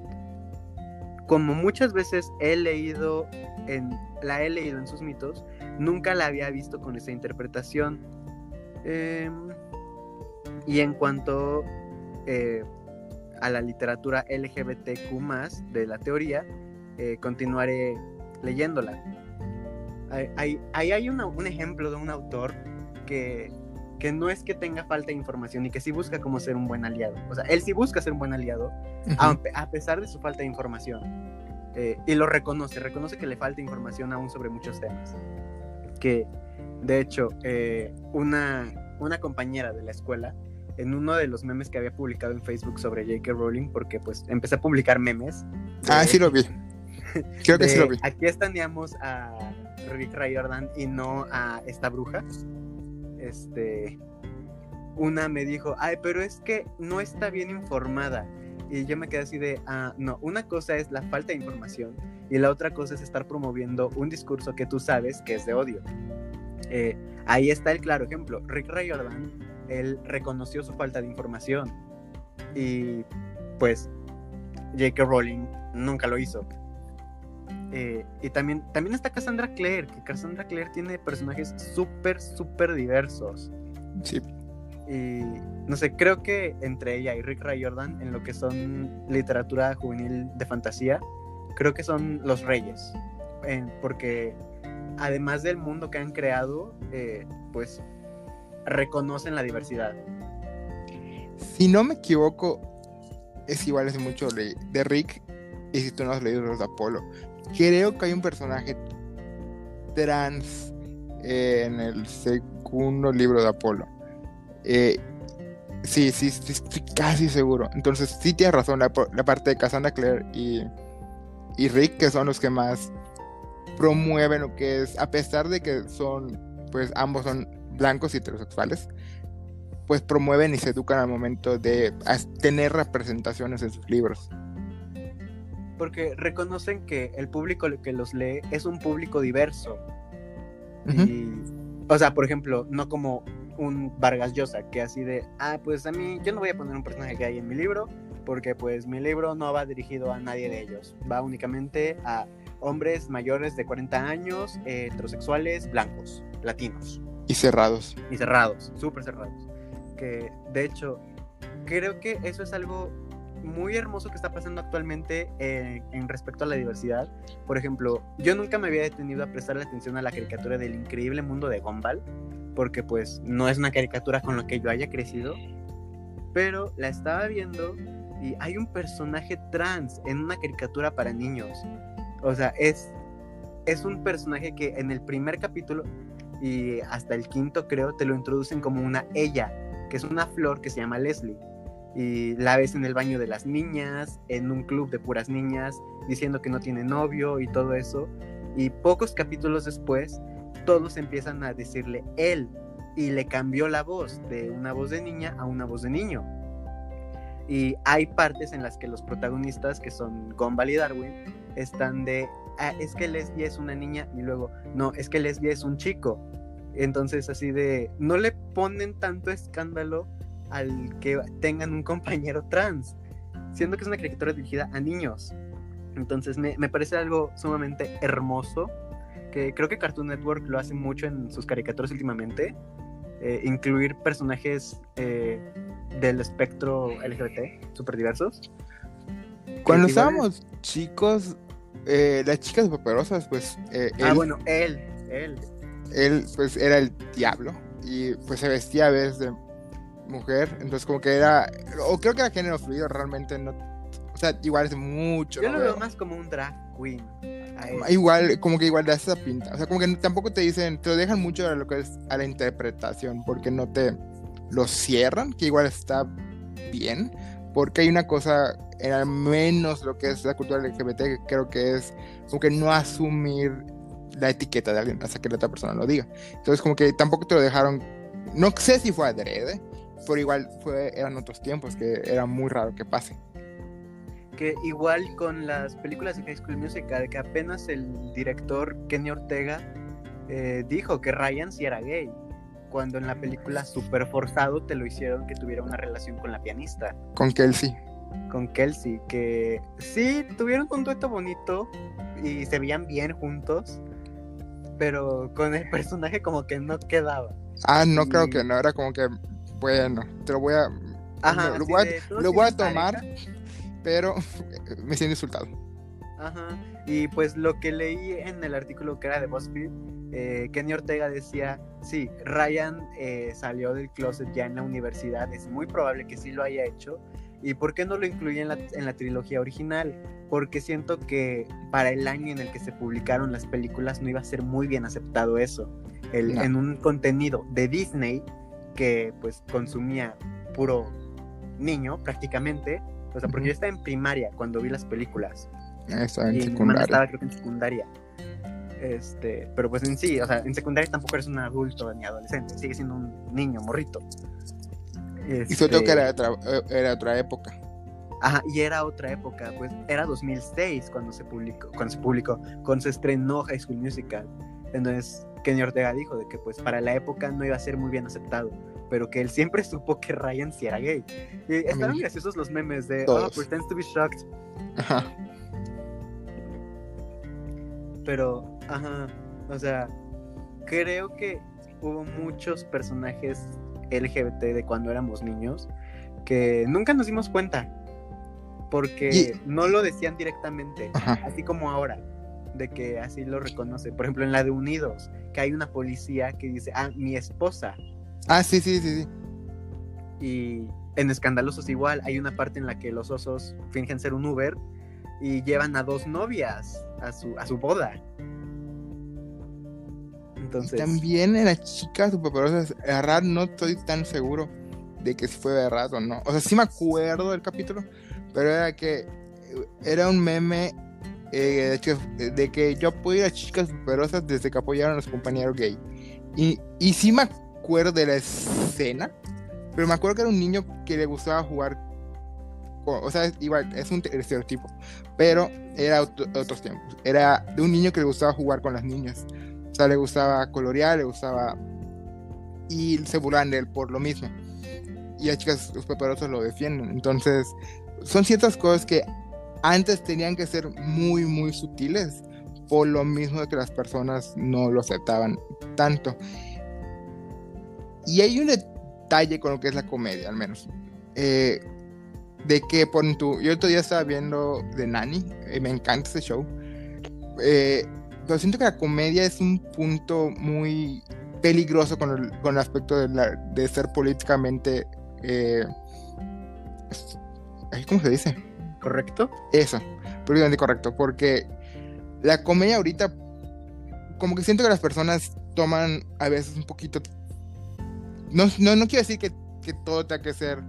como muchas veces he leído en, la he leído en sus mitos, nunca la había visto con esa interpretación. Em, y en cuanto eh, a la literatura LGBTQ de la teoría, eh, continuaré leyéndola. Ahí hay, hay una- un ejemplo de un autor que, que no es que tenga falta de información y que sí busca como ser un buen aliado. O sea, él sí busca ser un buen aliado, a, a pesar de su falta de información. Eh, y lo reconoce, reconoce que le falta información aún sobre muchos temas. Que, de hecho, eh, una, una compañera de la escuela, en uno de los memes que había publicado en Facebook sobre J.K. Rowling, porque pues empecé a publicar memes. de- Ah, sí lo vi. Creo que sí lo vi. Aquí estaneamos a Rick Riordan y no a esta bruja. Este. Una me dijo, ay, pero es que no está bien informada. Y yo me quedé así de, ah, no, una cosa es la falta de información y la otra cosa es estar promoviendo un discurso que tú sabes que es de odio. Eh, ahí está el claro ejemplo. Rick Riordan, él reconoció su falta de información y pues J.K. Rowling nunca lo hizo. Eh, y también, también está Cassandra Clare, que Cassandra Clare tiene personajes súper, súper diversos. Sí. Y no sé, creo que entre ella y Rick Riordan, en lo que son literatura juvenil de fantasía, creo que son los reyes. Porque además del mundo que han creado, eh, pues reconocen la diversidad. Si no me equivoco, es igual es mucho de, Rick. Y si tú no has leído los de Apolo, creo que hay un personaje trans en el segundo libro de Apolo. Eh, sí, sí, sí, estoy casi seguro. Entonces, sí tienes razón, la, parte de Cassandra Clare y, y Rick, que son los que más promueven lo que es, a pesar de que son, pues ambos son blancos y heterosexuales, pues promueven y se educan al momento de tener representaciones en sus libros. Porque reconocen que el público que los lee es un público diverso. Y, o sea, por ejemplo, no como un Vargas Llosa, que así de, ah, pues a mí, yo no voy a poner un personaje gay en mi libro, porque pues mi libro no va dirigido a nadie de ellos, va únicamente a hombres mayores de 40 años, heterosexuales, blancos, latinos. Y cerrados. Y cerrados, súper cerrados. Que de hecho, creo que eso es algo muy hermoso que está pasando actualmente eh, en respecto a la diversidad. Por ejemplo, yo nunca me había detenido a prestarle atención a la caricatura del increíble mundo de Gumball, porque pues no es una caricatura con la que yo haya crecido, pero la estaba viendo y hay un personaje trans en una caricatura para niños. O sea, es, es un personaje que en el primer capítulo y hasta el quinto creo te lo introducen como una ella, que es una flor que se llama Leslie y la ves en el baño de las niñas, en un club de puras niñas, diciendo que no tiene novio y todo eso. Y pocos capítulos después, todos empiezan a decirle él y le cambió la voz de una voz de niña a una voz de niño. Y hay partes en las que los protagonistas, que son Gumball y Darwin, están de, ah, es que Leslie es una niña y luego, no, es que Leslie es un chico. Entonces así de, no le ponen tanto escándalo al que tengan un compañero trans, siendo que es una caricatura dirigida a niños. Entonces me, parece algo sumamente hermoso, que creo que Cartoon Network lo hace mucho en sus caricaturas últimamente, eh, incluir personajes eh, del espectro LGBT, súper diversos. Cuando estábamos chicos, eh, las chicas paperosas, pues... ah, bueno, él, él. Él, pues, era el diablo y pues se vestía a veces de mujer, entonces como que era, o creo que era género fluido, realmente no, o sea, igual es mucho. Yo lo veo más como un drag queen. Igual, como que igual da esa pinta, o sea, como que tampoco te dicen, te lo dejan mucho a lo que es a la interpretación, porque no te lo cierran, que igual está bien, porque hay una cosa, en al menos lo que es la cultura LGBT, que creo que es como que no asumir la etiqueta de alguien hasta que la otra persona lo diga. Entonces como que tampoco te lo dejaron, no sé si fue adrede, pero igual fue, eran otros tiempos que era muy raro que pase. Que igual con las películas de High School Musical, que apenas el director Kenny Ortega eh, dijo que Ryan sí era gay, cuando en la película Super Forzado te lo hicieron que tuviera una relación con la pianista. Con Kelsey. Con Kelsey, que sí, tuvieron un dueto bonito y se veían bien juntos, pero con el personaje como que no quedaba. Ah, no creo que no, era como que bueno, te lo voy a. Ajá, lo, voy a, tomar, pero me siento insultado. Ajá. Y pues lo que leí en el artículo que era de BuzzFeed, eh, Kenny Ortega decía, sí, Ryan eh, salió del closet ya en la universidad, es muy probable que sí lo haya hecho. ¿Y por qué no lo incluí en la, en la trilogía original? Porque siento que para el año en el que se publicaron las películas no iba a ser muy bien aceptado eso. El, En un contenido de Disney que pues consumía puro niño prácticamente, o sea, porque yo estaba en primaria cuando vi las películas. Estaba en secundaria. Estaba creo que en secundaria. Este, pero pues en sí, o sea, en secundaria tampoco eres un adulto ni adolescente, sigue siendo un niño, morrito. Y sobre todo que era otra, era otra época. Ajá, y era otra época, pues era 2006 cuando se publicó, cuando se publicó, cuando se estrenó High School Musical. Entonces, Kenny Ortega dijo de que pues para la época no iba a ser muy bien aceptado, pero que él siempre supo que Ryan sí era gay. Y estaban graciosos los memes de, oh, pretends to be shocked. Ajá. Pero, ajá, o sea, creo que hubo muchos personajes LGBT de cuando éramos niños que nunca nos dimos cuenta porque no lo decían directamente, así como ahora de que así lo reconoce. Por ejemplo, en la de Unidos, que hay una policía que dice, ah, mi esposa. Ah, sí, sí, sí, sí. Y en Escandalosos igual, hay una parte en la que los osos fingen ser un Uber y llevan a dos novias a su, a su boda. Entonces... También en las chicas superpoderosas, verdad no estoy tan seguro de que si fue verdad o no. O sea, sí me acuerdo del capítulo, pero era que era un meme eh, de, que yo apoyo a chicas superosas desde que apoyaron a los compañeros gay. Y, y sí me de la escena, pero me acuerdo que era un niño que le gustaba jugar. o sea, igual, es un estereotipo, pero era otros tiempos. Era de un niño que le gustaba jugar con las niñas. O sea, le gustaba colorear, le gustaba y se burlan de él por lo mismo. Y las chicas superpoderosas lo defienden. Entonces, son ciertas cosas que antes tenían que ser muy, muy sutiles por lo mismo que las personas no lo aceptaban tanto. Y hay un detalle con lo que es la comedia, al menos. Eh, de que, por tu, yo otro día estaba viendo The Nanny, y me encanta ese show. Eh, pero siento que la comedia es un punto muy peligroso con el, con el aspecto de, la, de ser políticamente. Eh, ¿Cómo se dice? ¿Correcto? Eso, políticamente correcto, porque la comedia ahorita, como que siento que las personas toman a veces un poquito. No, no, no quiero decir que, que todo tenga que ser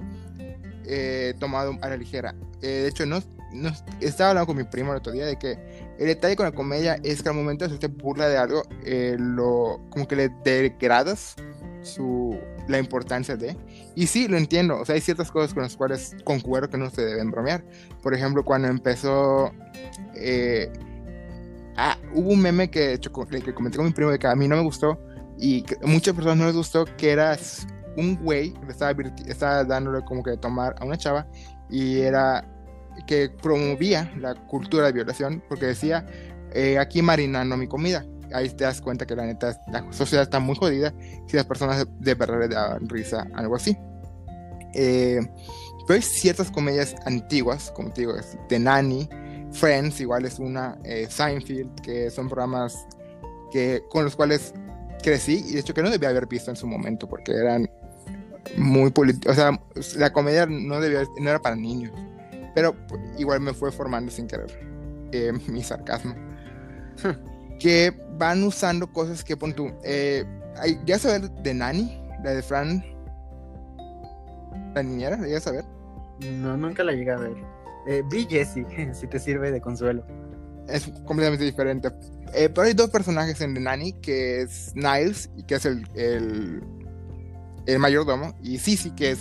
eh, tomado a la ligera. Eh, de hecho, no, no, estaba hablando con mi primo el otro día de que el detalle con la comedia es que al momento de usted burla de algo, eh, lo, como que le degradas su, la importancia de. Y sí, lo entiendo. O sea, hay ciertas cosas con las cuales concuerdo que no se deben bromear. Por ejemplo, cuando empezó. ah, hubo un meme que, que comenté con mi primo de que a mí no me gustó y que a muchas personas no les gustó, que era un güey estaba, estaba dándole como que tomar a una chava y era que promovía la cultura de violación porque decía eh, aquí marinando mi comida ahí te das cuenta que la neta la sociedad está muy jodida si las personas de, verdad le dan risa algo así. Eh, pero hay ciertas comedias antiguas como te digo The Nanny Friends igual es una eh, Seinfeld que son programas que con los cuales crecí y de hecho que no debía haber visto en su momento porque eran muy político. O sea, la comedia no, debía, no era para niños. Pero igual me fue formando sin querer eh, mi sarcasmo. Hmm. Que van usando cosas que pon tú. Eh, ¿Ya saber de Nani? La de Fran. La niñera, ¿ya saber? No, nunca la llegué a ver. Eh, vi Jessie, si te sirve de consuelo. Es completamente diferente. Eh, pero hay dos personajes en The Nanny, que es Niles, que es el, el el mayordomo, y Sisi, que es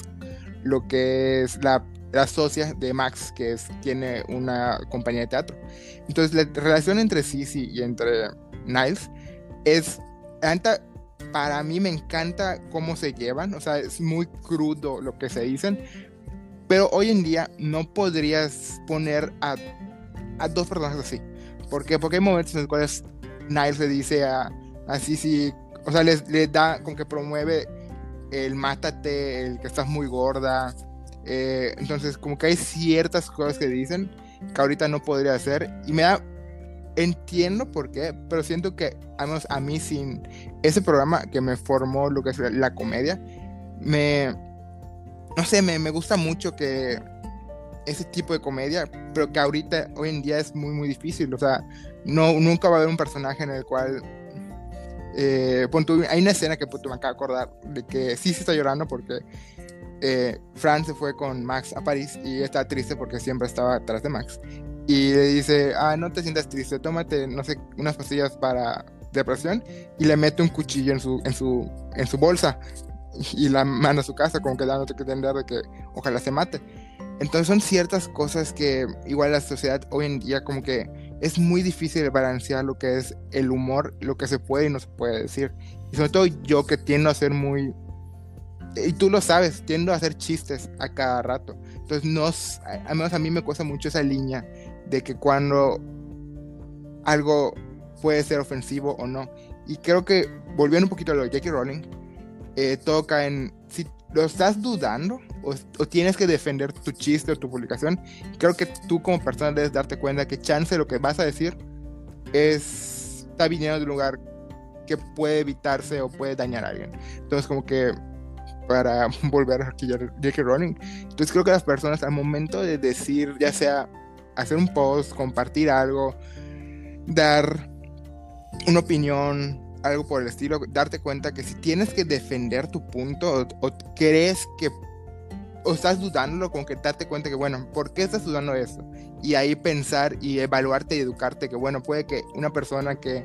lo que es la, la socia de Max, que es, tiene una compañía de teatro. Entonces, la relación entre Sisi y entre Niles es. Para mí me encanta cómo se llevan, o sea, es muy crudo lo que se dicen, pero hoy en día no podrías poner a, a dos personas así. ¿Por qué? Porque hay momentos en los cuales Niles le dice a, a o sea, les, le da como que promueve el mátate, el que estás muy gorda. Eh, entonces, como que hay ciertas cosas que dicen que ahorita no podría hacer. Y me da. Entiendo por qué, pero siento que, al menos a mí, sin ese programa que me formó lo que es la comedia, me. No sé, me, me gusta mucho que ese tipo de comedia, pero que ahorita, hoy en día es muy, muy difícil. O sea, no, nunca va a haber un personaje en el cual eh, hay una escena que me acabo de acordar de que sí se está llorando porque eh, Fran se fue con Max a París y está triste porque siempre estaba atrás de Max. Y le dice, ah, no te sientas triste, tómate, no sé, unas pastillas para depresión y le mete un cuchillo en su, en su, en su bolsa y la manda a su casa como que dándote que entender de que ojalá se mate. Entonces son ciertas cosas que igual la sociedad hoy en día como que es muy difícil balancear lo que es el humor, lo que se puede y no se puede decir. Y sobre todo yo que tiendo a ser muy... Y tú lo sabes, tiendo a hacer chistes a cada rato. Entonces, no, al menos a mí me cuesta mucho esa línea de que cuando algo puede ser ofensivo o no. Y creo que, volviendo un poquito a lo de Jackie Rowling, eh, toca en si lo estás dudando o, tienes que defender tu chiste o tu publicación, creo que tú como persona debes darte cuenta que chance lo que vas a decir es, está viniendo de un lugar que puede evitarse o puede dañar a alguien. Entonces como que para volver a J.K. Rowling, entonces creo que las personas al momento de decir, ya sea hacer un post, compartir algo, dar una opinión, algo por el estilo, darte cuenta que si tienes que defender tu punto o, crees que o estás dudándolo, con que darte cuenta que, bueno, ¿por qué estás dudando eso? Y ahí pensar y evaluarte y educarte que, bueno, puede que una persona que,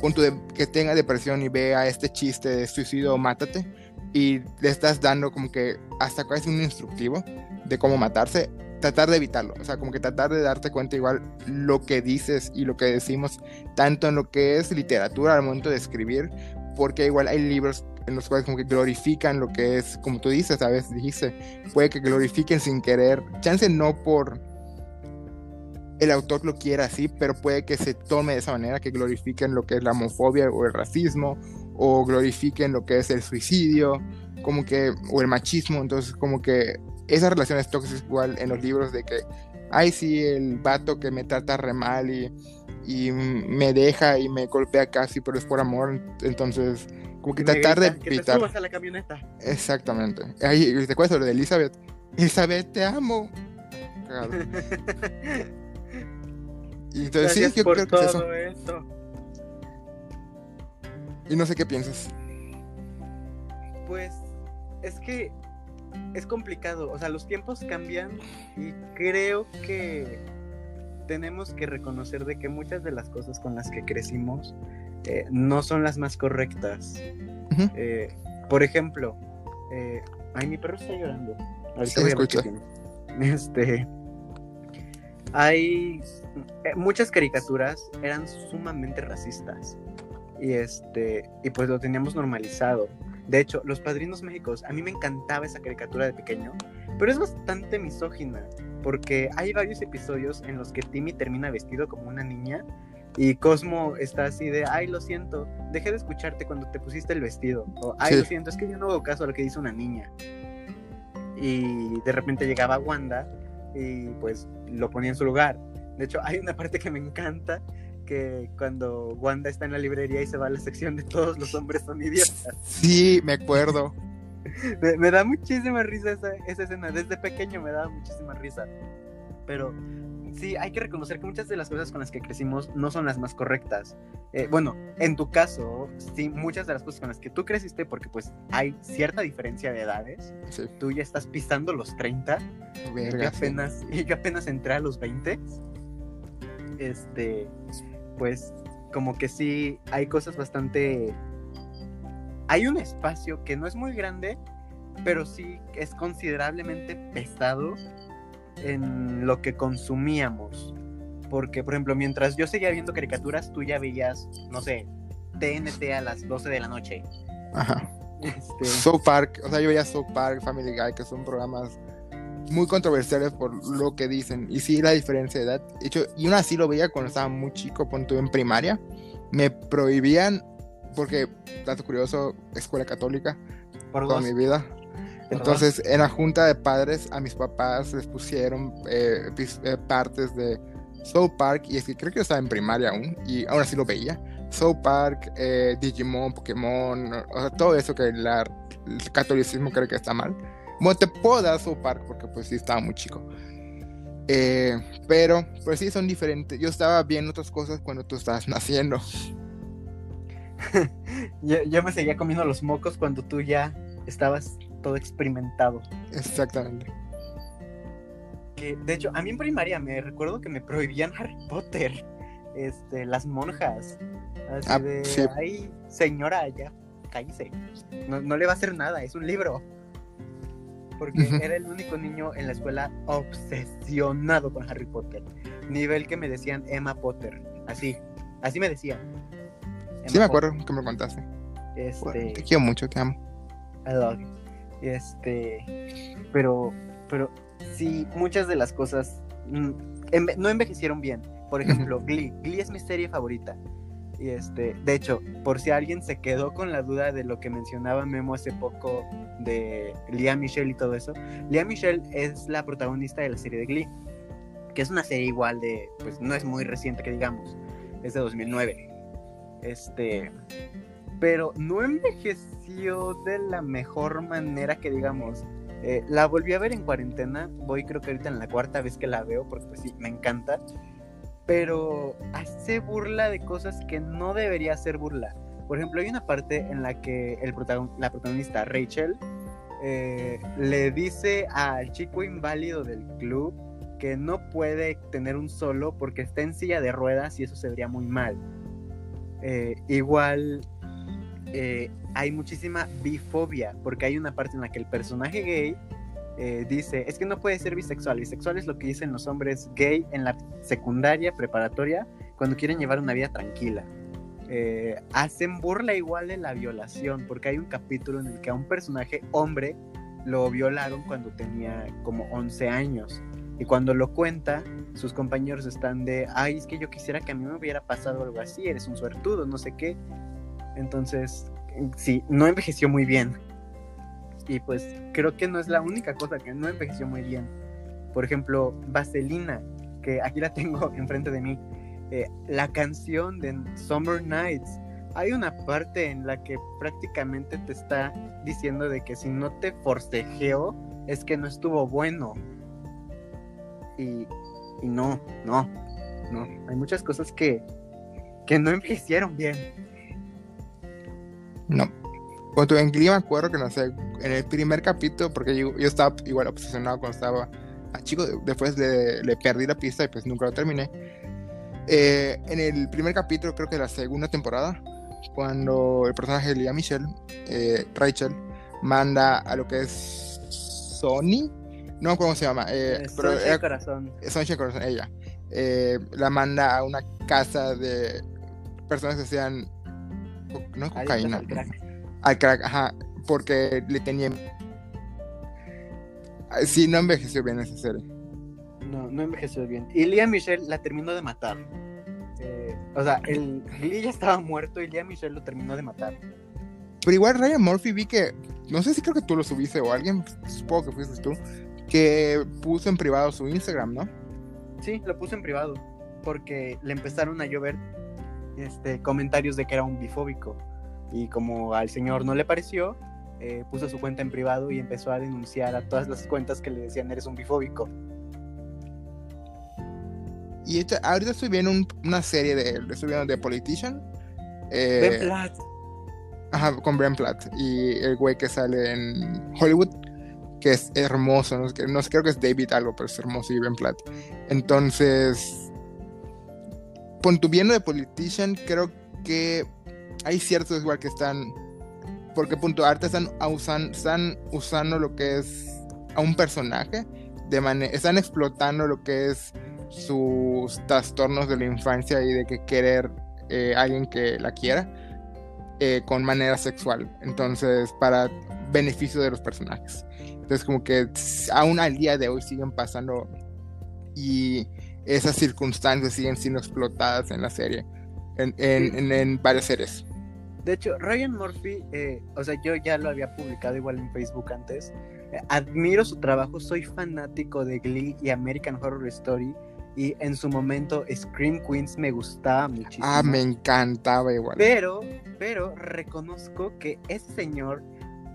punto de, que tenga depresión y vea este chiste de suicidio, mátate, y le estás dando como que hasta casi un instructivo de cómo matarse, tratar de evitarlo, o sea, como que tratar de darte cuenta igual lo que dices y lo que decimos, tanto en lo que es literatura al momento de escribir, porque igual hay libros en los cuales como que glorifican lo que es, como tú dices, a veces dijiste, puede que glorifiquen sin querer, chance no por el autor lo quiera así, pero puede que se tome de esa manera, que glorifiquen lo que es la homofobia o el racismo, o glorifiquen lo que es el suicidio, como que, o el machismo, entonces como que esas relaciones tóxicas igual en los libros de que, ay sí, el vato que me trata re mal y y me deja y me golpea casi, pero es por amor. Entonces, como que tratar de evitar. a la camioneta. Exactamente. Ahí te acuerdas lo de Elizabeth. Elizabeth, te amo. y entonces sí, yo creo que es eso. Y no sé qué piensas. Pues es que es complicado. O sea, los tiempos cambian y creo que tenemos que reconocer de que muchas de las cosas con las que crecimos eh, no son las más correctas. Eh, por ejemplo, eh, ay, mi perro está llorando. Ahorita escucha. Este, hay muchas caricaturas eran sumamente racistas y este y pues lo teníamos normalizado. De hecho, Los Padrinos Méxicos, a mí me encantaba esa caricatura de pequeño, pero es bastante misógina porque hay varios episodios en los que Timmy termina vestido como una niña y Cosmo está así de, ay, lo siento, dejé de escucharte cuando te pusiste el vestido. O, ay, lo siento, es que yo no hago caso a lo que dice una niña. Y de repente llegaba Wanda y pues lo ponía en su lugar. De hecho, hay una parte que me encanta, que cuando Wanda está en la librería y se va a la sección de todos los hombres son idiotas. Sí, me acuerdo. me, da muchísima risa esa, esa, escena. Desde pequeño me da muchísima risa. Pero sí, hay que reconocer que muchas de las cosas con las que crecimos no son las más correctas. Eh, bueno, en tu caso, sí, muchas de las cosas con las que tú creciste, porque pues hay cierta diferencia de edades. Tú ya estás pisando los 30. y, apenas, y yo apenas entré a los 20. Este, pues como que sí, hay cosas bastante hay un espacio que no es muy grande, pero sí es considerablemente pesado en lo que consumíamos. Porque, por ejemplo, mientras yo seguía viendo caricaturas, tú ya veías, no sé, TNT a las 12 de la noche. Ajá. Este... South Park, o sea, yo veía South Park, Family Guy, que son programas muy controversiales por lo que dicen. Y sí, la diferencia de edad. De hecho, y aún así lo veía cuando estaba muy chico, cuando en primaria. Me prohibían porque, dato curioso, escuela católica Por toda mi vida. Entonces, en la junta de padres, a mis papás les pusieron eh, eh, partes de South Park, y es que creo que yo estaba en primaria aún, y aún así lo veía. South Park, eh, Digimon, Pokémon, o sea, todo eso que el catolicismo cree que está mal. Bueno, te puedo dar South Park porque pues sí estaba muy chico. pero, pues sí, son diferentes. Yo estaba viendo otras cosas cuando tú estabas naciendo. yo, me seguía comiendo los mocos cuando tú ya estabas todo experimentado. Exactamente. Que, de hecho, a mí en primaria me recuerdo que me prohibían Harry Potter. Este, las monjas. Así ah, de, ay, señora, ya, cállese. No, no, le va a hacer nada, es un libro. Porque era el único niño en la escuela obsesionado con Harry Potter. Nivel que me decían Emma Potter. Así, así me decían. Sí, me acuerdo que me contaste. Este... te quiero mucho, te amo. I love you. Este. Pero, pero sí, muchas de las cosas mm, no envejecieron bien. Por ejemplo, Glee. Glee es mi serie favorita. Y este, de hecho, por si alguien se quedó con la duda de lo que mencionaba Memo hace poco de Lia Michelle y todo eso, Lia Michelle es la protagonista de la serie de Glee, que es una serie igual de, pues no es muy reciente que digamos, es de 2009. Este, pero no envejeció de la mejor manera que digamos. Eh, la volví a ver en cuarentena, voy creo que ahorita en la cuarta vez que la veo, porque pues sí, me encanta. Pero hace burla de cosas que no debería hacer burla. Por ejemplo, hay una parte en la que la protagonista, Rachel, eh, le dice al chico inválido del club que no puede tener un solo porque está en silla de ruedas y eso se vería muy mal. Eh, igual eh, hay muchísima bifobia, porque hay una parte en la que el personaje gay eh, dice, es que no puede ser bisexual, bisexual es lo que dicen los hombres gay en la secundaria, preparatoria, cuando quieren llevar una vida tranquila. eh, hacen burla igual de la violación, porque hay un capítulo en el que a un personaje hombre lo violaron cuando tenía como 11 años. Y cuando lo cuenta, sus compañeros están de, ay, es que yo quisiera que a mí me hubiera pasado algo así, eres un suertudo, no sé qué. Entonces, sí, no envejeció muy bien. Y pues creo que no es la única cosa que no envejeció muy bien. Por ejemplo, Vaselina, que aquí la tengo enfrente de mí. Eh, la canción de Summer Nights, hay una parte en la que prácticamente te está diciendo de que si no te forcejeo es que no estuvo bueno. Y, y no, no, no. Hay muchas cosas que, que no envejecieron bien. No. Cuando en Glee me acuerdo que no sé, en el primer capítulo, porque yo, yo estaba igual obsesionado cuando estaba a chico, después le, le perdí la pista y pues nunca lo terminé eh, en el primer capítulo, creo que de la segunda temporada, cuando el personaje de Lia Michelle, eh, Rachel, manda a lo que es Sony, no cómo se llama, eh, pero Corazón. Sonche Corazón, ella. la manda a una casa de personas que sean, no cocaína, al crack. ajá, porque le tenían. Sí, no envejeció bien esa serie. No, no envejeció bien. Y Lia Michelle la terminó de matar. Eh, o sea, el Lee ya estaba muerto y Lia Michelle lo terminó de matar. Pero igual Ryan Murphy vi que, no sé si creo que tú lo subiste o alguien, supongo que fuiste tú, que puso en privado su Instagram, ¿no? Sí, lo puso en privado, porque le empezaron a llover este, comentarios de que era un bifóbico. Y como al señor no le pareció, eh, puso su cuenta en privado y empezó a denunciar a todas las cuentas que le decían eres un bifóbico. Y ahorita estoy viendo una serie de él, estoy viendo The Politician. Eh, ben Platt. Ajá, con Ben Platt. Y el güey que sale en Hollywood, que es hermoso, no, no creo que es David algo, pero es hermoso y Ben Platt. Entonces, con tu viendo The Politician, creo que hay ciertos igual que están, porque punto arte están, usando, están usando lo que es a un personaje, de están explotando lo que es sus trastornos de la infancia y de que querer eh, alguien que la quiera eh, con manera sexual. Entonces, para beneficio de los personajes. Entonces, como que aún al día de hoy siguen pasando y esas circunstancias siguen siendo explotadas en la serie, en, en, varias series. De hecho, Ryan Murphy, eh, o sea, yo ya lo había publicado igual en Facebook antes. admiro su trabajo, soy fanático de Glee y American Horror Story. Y en su momento Scream Queens me gustaba muchísimo. Ah, me encantaba igual. Pero, pero reconozco que ese señor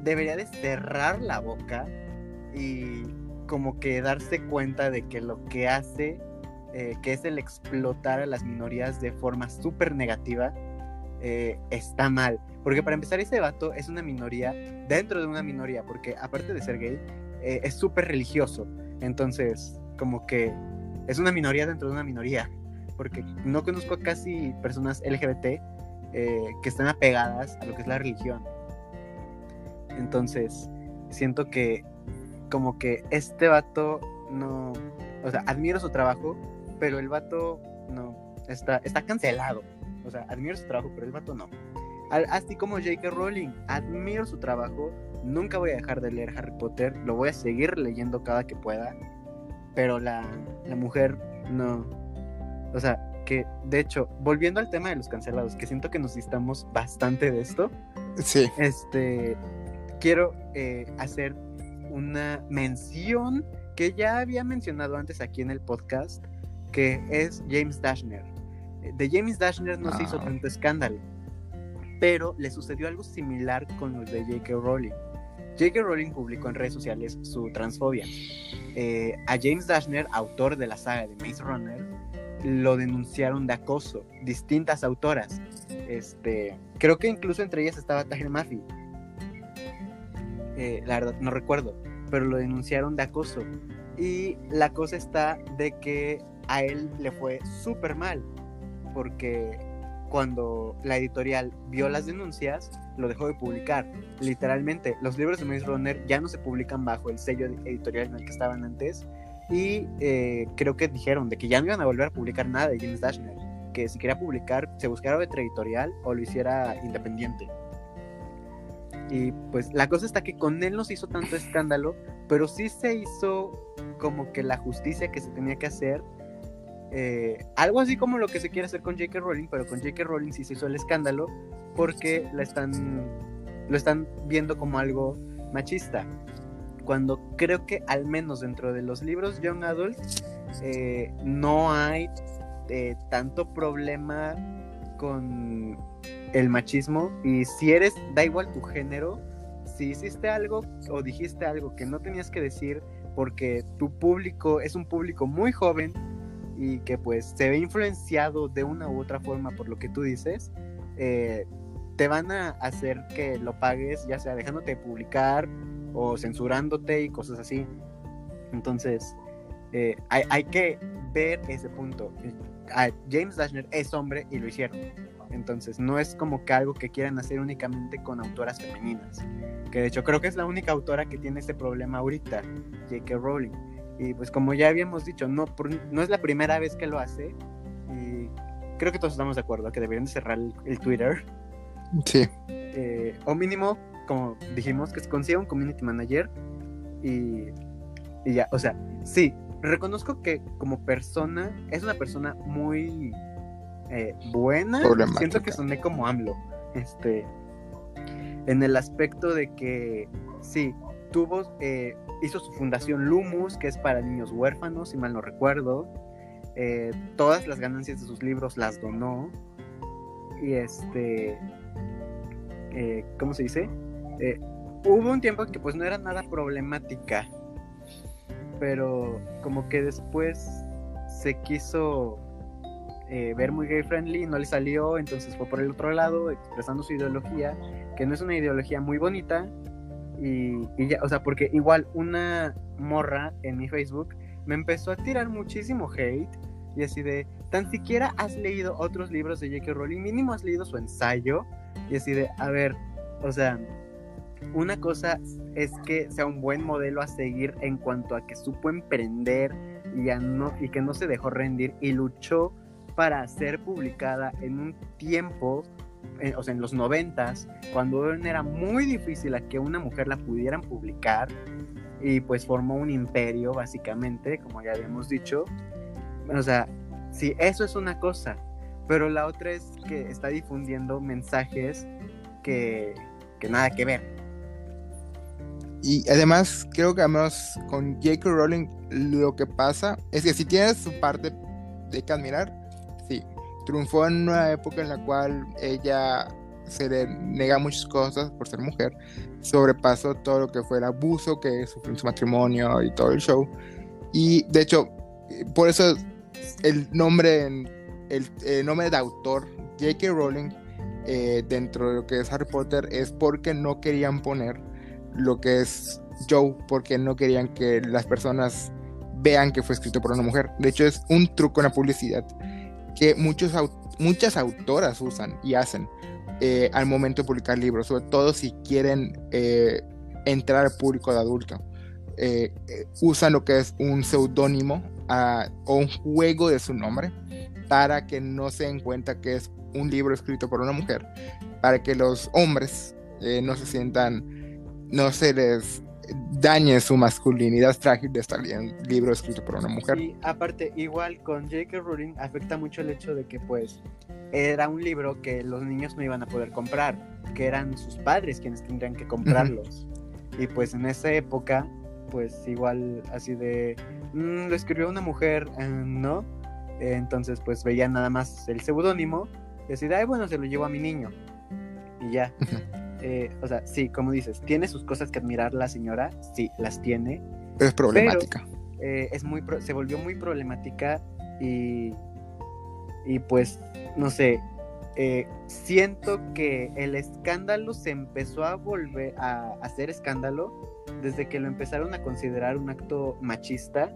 debería de cerrar la boca y como que darse cuenta de que lo que hace, eh, que es el explotar a las minorías de forma súper negativa, eh, está mal. Porque para empezar, ese vato es una minoría dentro de una minoría, porque aparte de ser gay, eh, es súper religioso. Entonces, como que es una minoría dentro de una minoría, porque no conozco a casi personas LGBT eh, que están apegadas a lo que es la religión. Entonces, siento que como que este vato no, o sea, admiro su trabajo, pero el vato no, está, está cancelado. O sea, admiro su trabajo, pero el vato no. Así como J.K. Rowling, admiro su trabajo, nunca voy a dejar de leer Harry Potter, lo voy a seguir leyendo cada que pueda pero la, mujer no. O sea, que de hecho, volviendo al tema de los cancelados, que siento que nos distamos bastante de esto. Sí. Este, quiero eh, hacer una mención que ya había mencionado antes aquí en el podcast, que es James Dashner. De James Dashner no se hizo ah. tanto escándalo, pero le sucedió algo similar con los de J.K. Rowling. J.K. Rowling publicó en redes sociales su transfobia. Eh, a James Dashner, autor de la saga de Maze Runner, lo denunciaron de acoso. Distintas autoras. Este, creo que incluso entre ellas estaba Tahir Mafi. Eh, la verdad, no recuerdo. Pero lo denunciaron de acoso. Y la cosa está de que a él le fue súper mal. Porque cuando la editorial vio las denuncias, lo dejó de publicar. Literalmente, los libros de Maze Runner ya no se publican bajo el sello editorial en el que estaban antes. Y eh, creo que dijeron de que ya no iban a volver a publicar nada de James Dashner. que si quería publicar se buscara otra editorial o lo hiciera independiente. Y pues la cosa está que con él no se hizo tanto escándalo, pero sí se hizo como que la justicia que se tenía que hacer. Eh, algo así como lo que se quiere hacer con J.K. Rowling, pero con J.K. Rowling sí se hizo el escándalo porque la están, lo están viendo como algo machista. Cuando creo que al menos dentro de los libros Young Adult eh, no hay eh, tanto problema con el machismo y si eres, da igual tu género, si hiciste algo o dijiste algo que no tenías que decir porque tu público es un público muy joven y que pues se ve influenciado de una u otra forma por lo que tú dices, eh, te van a hacer que lo pagues, ya sea dejándote publicar o censurándote y cosas así. Entonces, eh, hay, hay, que ver ese punto. James Dashner es hombre y lo hicieron. Entonces, no es como que algo que quieran hacer únicamente con autoras femeninas. Que de hecho creo que es la única autora que tiene este problema ahorita, J.K. Rowling. Y pues como ya habíamos dicho, no, no es la primera vez que lo hace. Y creo que todos estamos de acuerdo que deberían cerrar el, Twitter. Sí. Eh, o mínimo, como dijimos, que se consiga un community manager. Y, y ya, o sea, sí, reconozco que como persona es una persona muy eh, buena. Siento que soné como AMLO. Este. En el aspecto de que sí, tuvo. Eh, hizo su fundación Lumus, que es para niños huérfanos, si mal no recuerdo. Eh, todas las ganancias de sus libros las donó. Y este. ¿Cómo se dice? hubo un tiempo que pues no era nada problemática. Pero como que después se quiso eh, ver muy gay friendly, no le salió, entonces fue por el otro lado, expresando su ideología, que no es una ideología muy bonita, y, ya, o sea, porque igual una morra en mi Facebook me empezó a tirar muchísimo hate, y así de, tan siquiera has leído otros libros de J.K. Rowling, mínimo has leído su ensayo, y así de, a ver, o sea, una cosa es que sea un buen modelo a seguir en cuanto a que supo emprender y, no, y que no se dejó rendir y luchó para ser publicada en un tiempo, eh, o sea, en los noventas, cuando era muy difícil a que una mujer la pudieran publicar y pues formó un imperio básicamente, como ya habíamos dicho. O sea, sí, eso es una cosa, pero la otra es que está difundiendo mensajes que, que nada que ver. Y además, creo que además con J.K. Rowling lo que pasa es que si tienes su parte de que admirar, triunfó en una época en la cual ella se le nega muchas cosas por ser mujer, sobrepasó todo lo que fue el abuso que sufrió en su matrimonio y todo el show. Y de hecho, por eso el nombre, el, nombre de autor, J.K. Rowling, eh, dentro de lo que es Harry Potter, es porque no querían poner lo que es Joe, porque no querían que las personas vean que fue escrito por una mujer. De hecho, es un truco en la publicidad que muchos, muchas autoras usan y hacen eh, al momento de publicar libros, sobre todo si quieren eh, entrar al público de adulto. Eh, usan lo que es un seudónimo ah, o un juego de su nombre para que no se den cuenta que es un libro escrito por una mujer, para que los hombres no se sientan, no se les dañe su masculinidad frágil de estar leyendo un libro escrito por una mujer. Y aparte, igual con J.K. Rowling afecta mucho el hecho de que pues era un libro que los niños no iban a poder comprar, que eran sus padres quienes tendrían que comprarlos. Y pues en esa época, pues igual así de, mm, lo escribió una mujer, eh, ¿no? entonces pues veía nada más el seudónimo y así de, bueno, se lo llevo a mi niño. Y ya. Eh, o sea, sí, como dices, tiene sus cosas que admirar la señora, sí, las tiene. Pero es problemática. Eh, es muy se volvió muy problemática y, y pues, no sé, eh, siento que el escándalo se empezó a volver a hacer escándalo desde que lo empezaron a considerar un acto machista,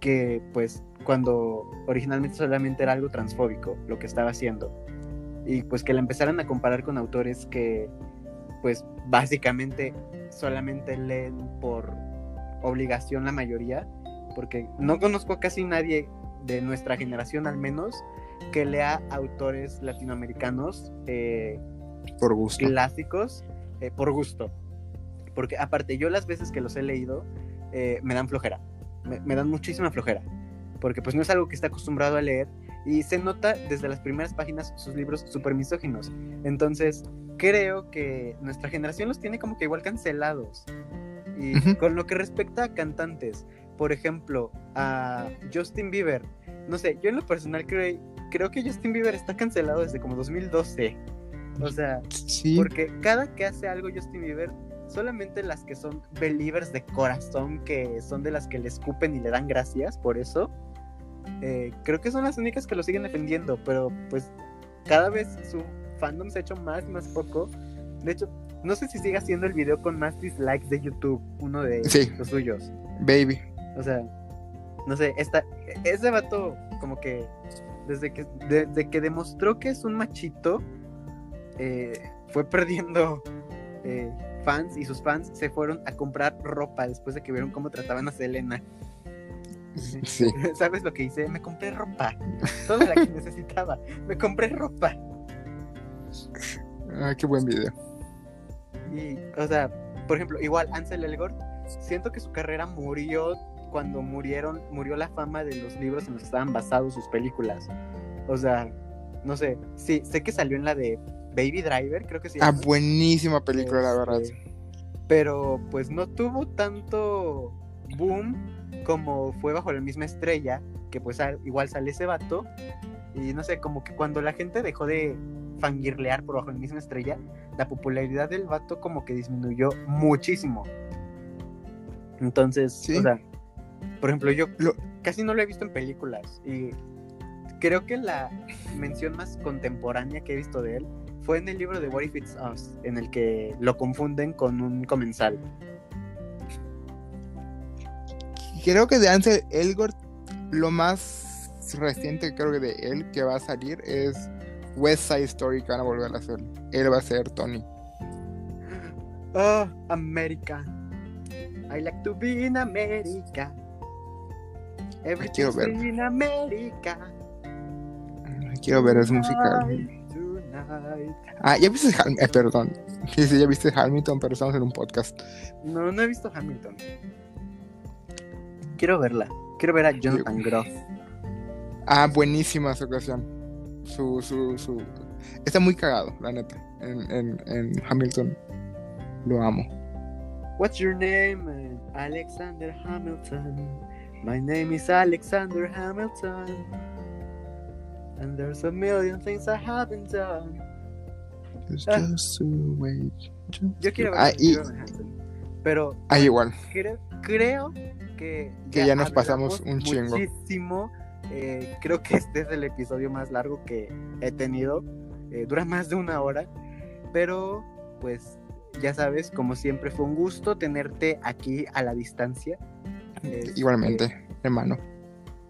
que pues cuando originalmente solamente era algo transfóbico lo que estaba haciendo y pues que la empezaran a comparar con autores que pues básicamente solamente leen por obligación la mayoría, porque no conozco a casi nadie de nuestra generación al menos, que lea autores latinoamericanos eh, Por gusto. clásicos eh, por gusto. Porque aparte, yo las veces que los he leído eh, me dan flojera. Me, me dan muchísima flojera. Porque pues no es algo que está acostumbrado a leer. Y se nota desde las primeras páginas sus libros súper misóginos. Entonces, creo que nuestra generación los tiene como que igual cancelados. Y con lo que respecta a cantantes, por ejemplo, a Justin Bieber. No sé, yo en lo personal creo, creo que Justin Bieber está cancelado desde como 2012. O sea, Sí. porque cada que hace algo Justin Bieber, solamente las que son believers de corazón, que son de las que le escupen y le dan gracias por eso, eh, creo que son las únicas que lo siguen defendiendo, pero pues cada vez su fandom se ha hecho más y más poco. De hecho, no sé si sigue haciendo el video con más dislikes de YouTube, uno de Sí. los suyos. Baby. O sea, no sé, esta, ese vato como que desde que, desde que demostró que es un machito, eh, fue perdiendo eh, fans y sus fans se fueron a comprar ropa después de que vieron cómo trataban a Selena. Sí. ¿Sabes lo que hice? Me compré ropa. Toda la que necesitaba. Me compré ropa. Ah, qué buen video. Y, o sea, por ejemplo, igual Ansel Elgort, siento que su carrera murió cuando murieron, murió la fama de los libros en los que estaban basados sus películas. O sea, no sé, sí, sé que salió en la de Baby Driver, creo que sí. Ah, buenísima película, la verdad. Este, Pero pues no tuvo tanto boom como fue bajo la misma estrella, que pues al- igual sale ese vato. Y no sé, como que cuando la gente dejó de fangirlear por bajo la misma estrella, la popularidad del vato como que disminuyó muchísimo. Entonces, Sí. o sea, por ejemplo, yo Lo- casi no lo he visto en películas y creo que la mención más contemporánea que he visto de él fue en el libro de What If It's Us, en el que lo confunden con un comensal. Creo que de Ansel Elgort, lo más reciente creo que de él que va a salir es West Side Story que van a volver a hacer. Él va a ser Tony. Oh, America. I like to be in America. Everything's ver. in America. Quiero ver, es musical. Tonight. Ah, ya viste Ham- eh, perdón. Sí, sí, ya viste Hamilton, pero estamos en un podcast. No, no he visto Hamilton. Quiero verla. Quiero ver a Jonathan Groff. Ah, buenísima su ocasión. Su, su, su. Está muy cagado, la neta. En, en, en Hamilton. Lo amo. What's your name? Alexander Hamilton. My name is Alexander Hamilton. And there's a million things I haven't done. Ah. just to wait, just Yo quiero ver Ah, a y, Hanson, Pero ah, igual. creo, creo que, Que ya nos pasamos un chingo. Muchísimo. Eh, creo que este es el episodio más largo que he tenido. Eh, dura más de una hora. Pero, pues, ya sabes, como siempre, fue un gusto tenerte aquí a la distancia. Este, Igualmente, hermano.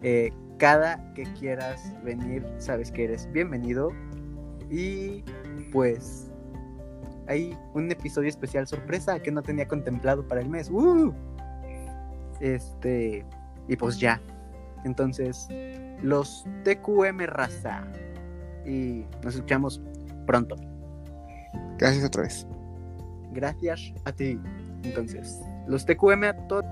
eh, cada que quieras venir, sabes que eres bienvenido. Y pues hay un episodio especial sorpresa que no tenía contemplado para el mes. ¡Uh! Este, y pues ya. Entonces, los TQM raza. Y nos escuchamos pronto. Gracias otra vez. Gracias a ti. Entonces, los TQM a todos.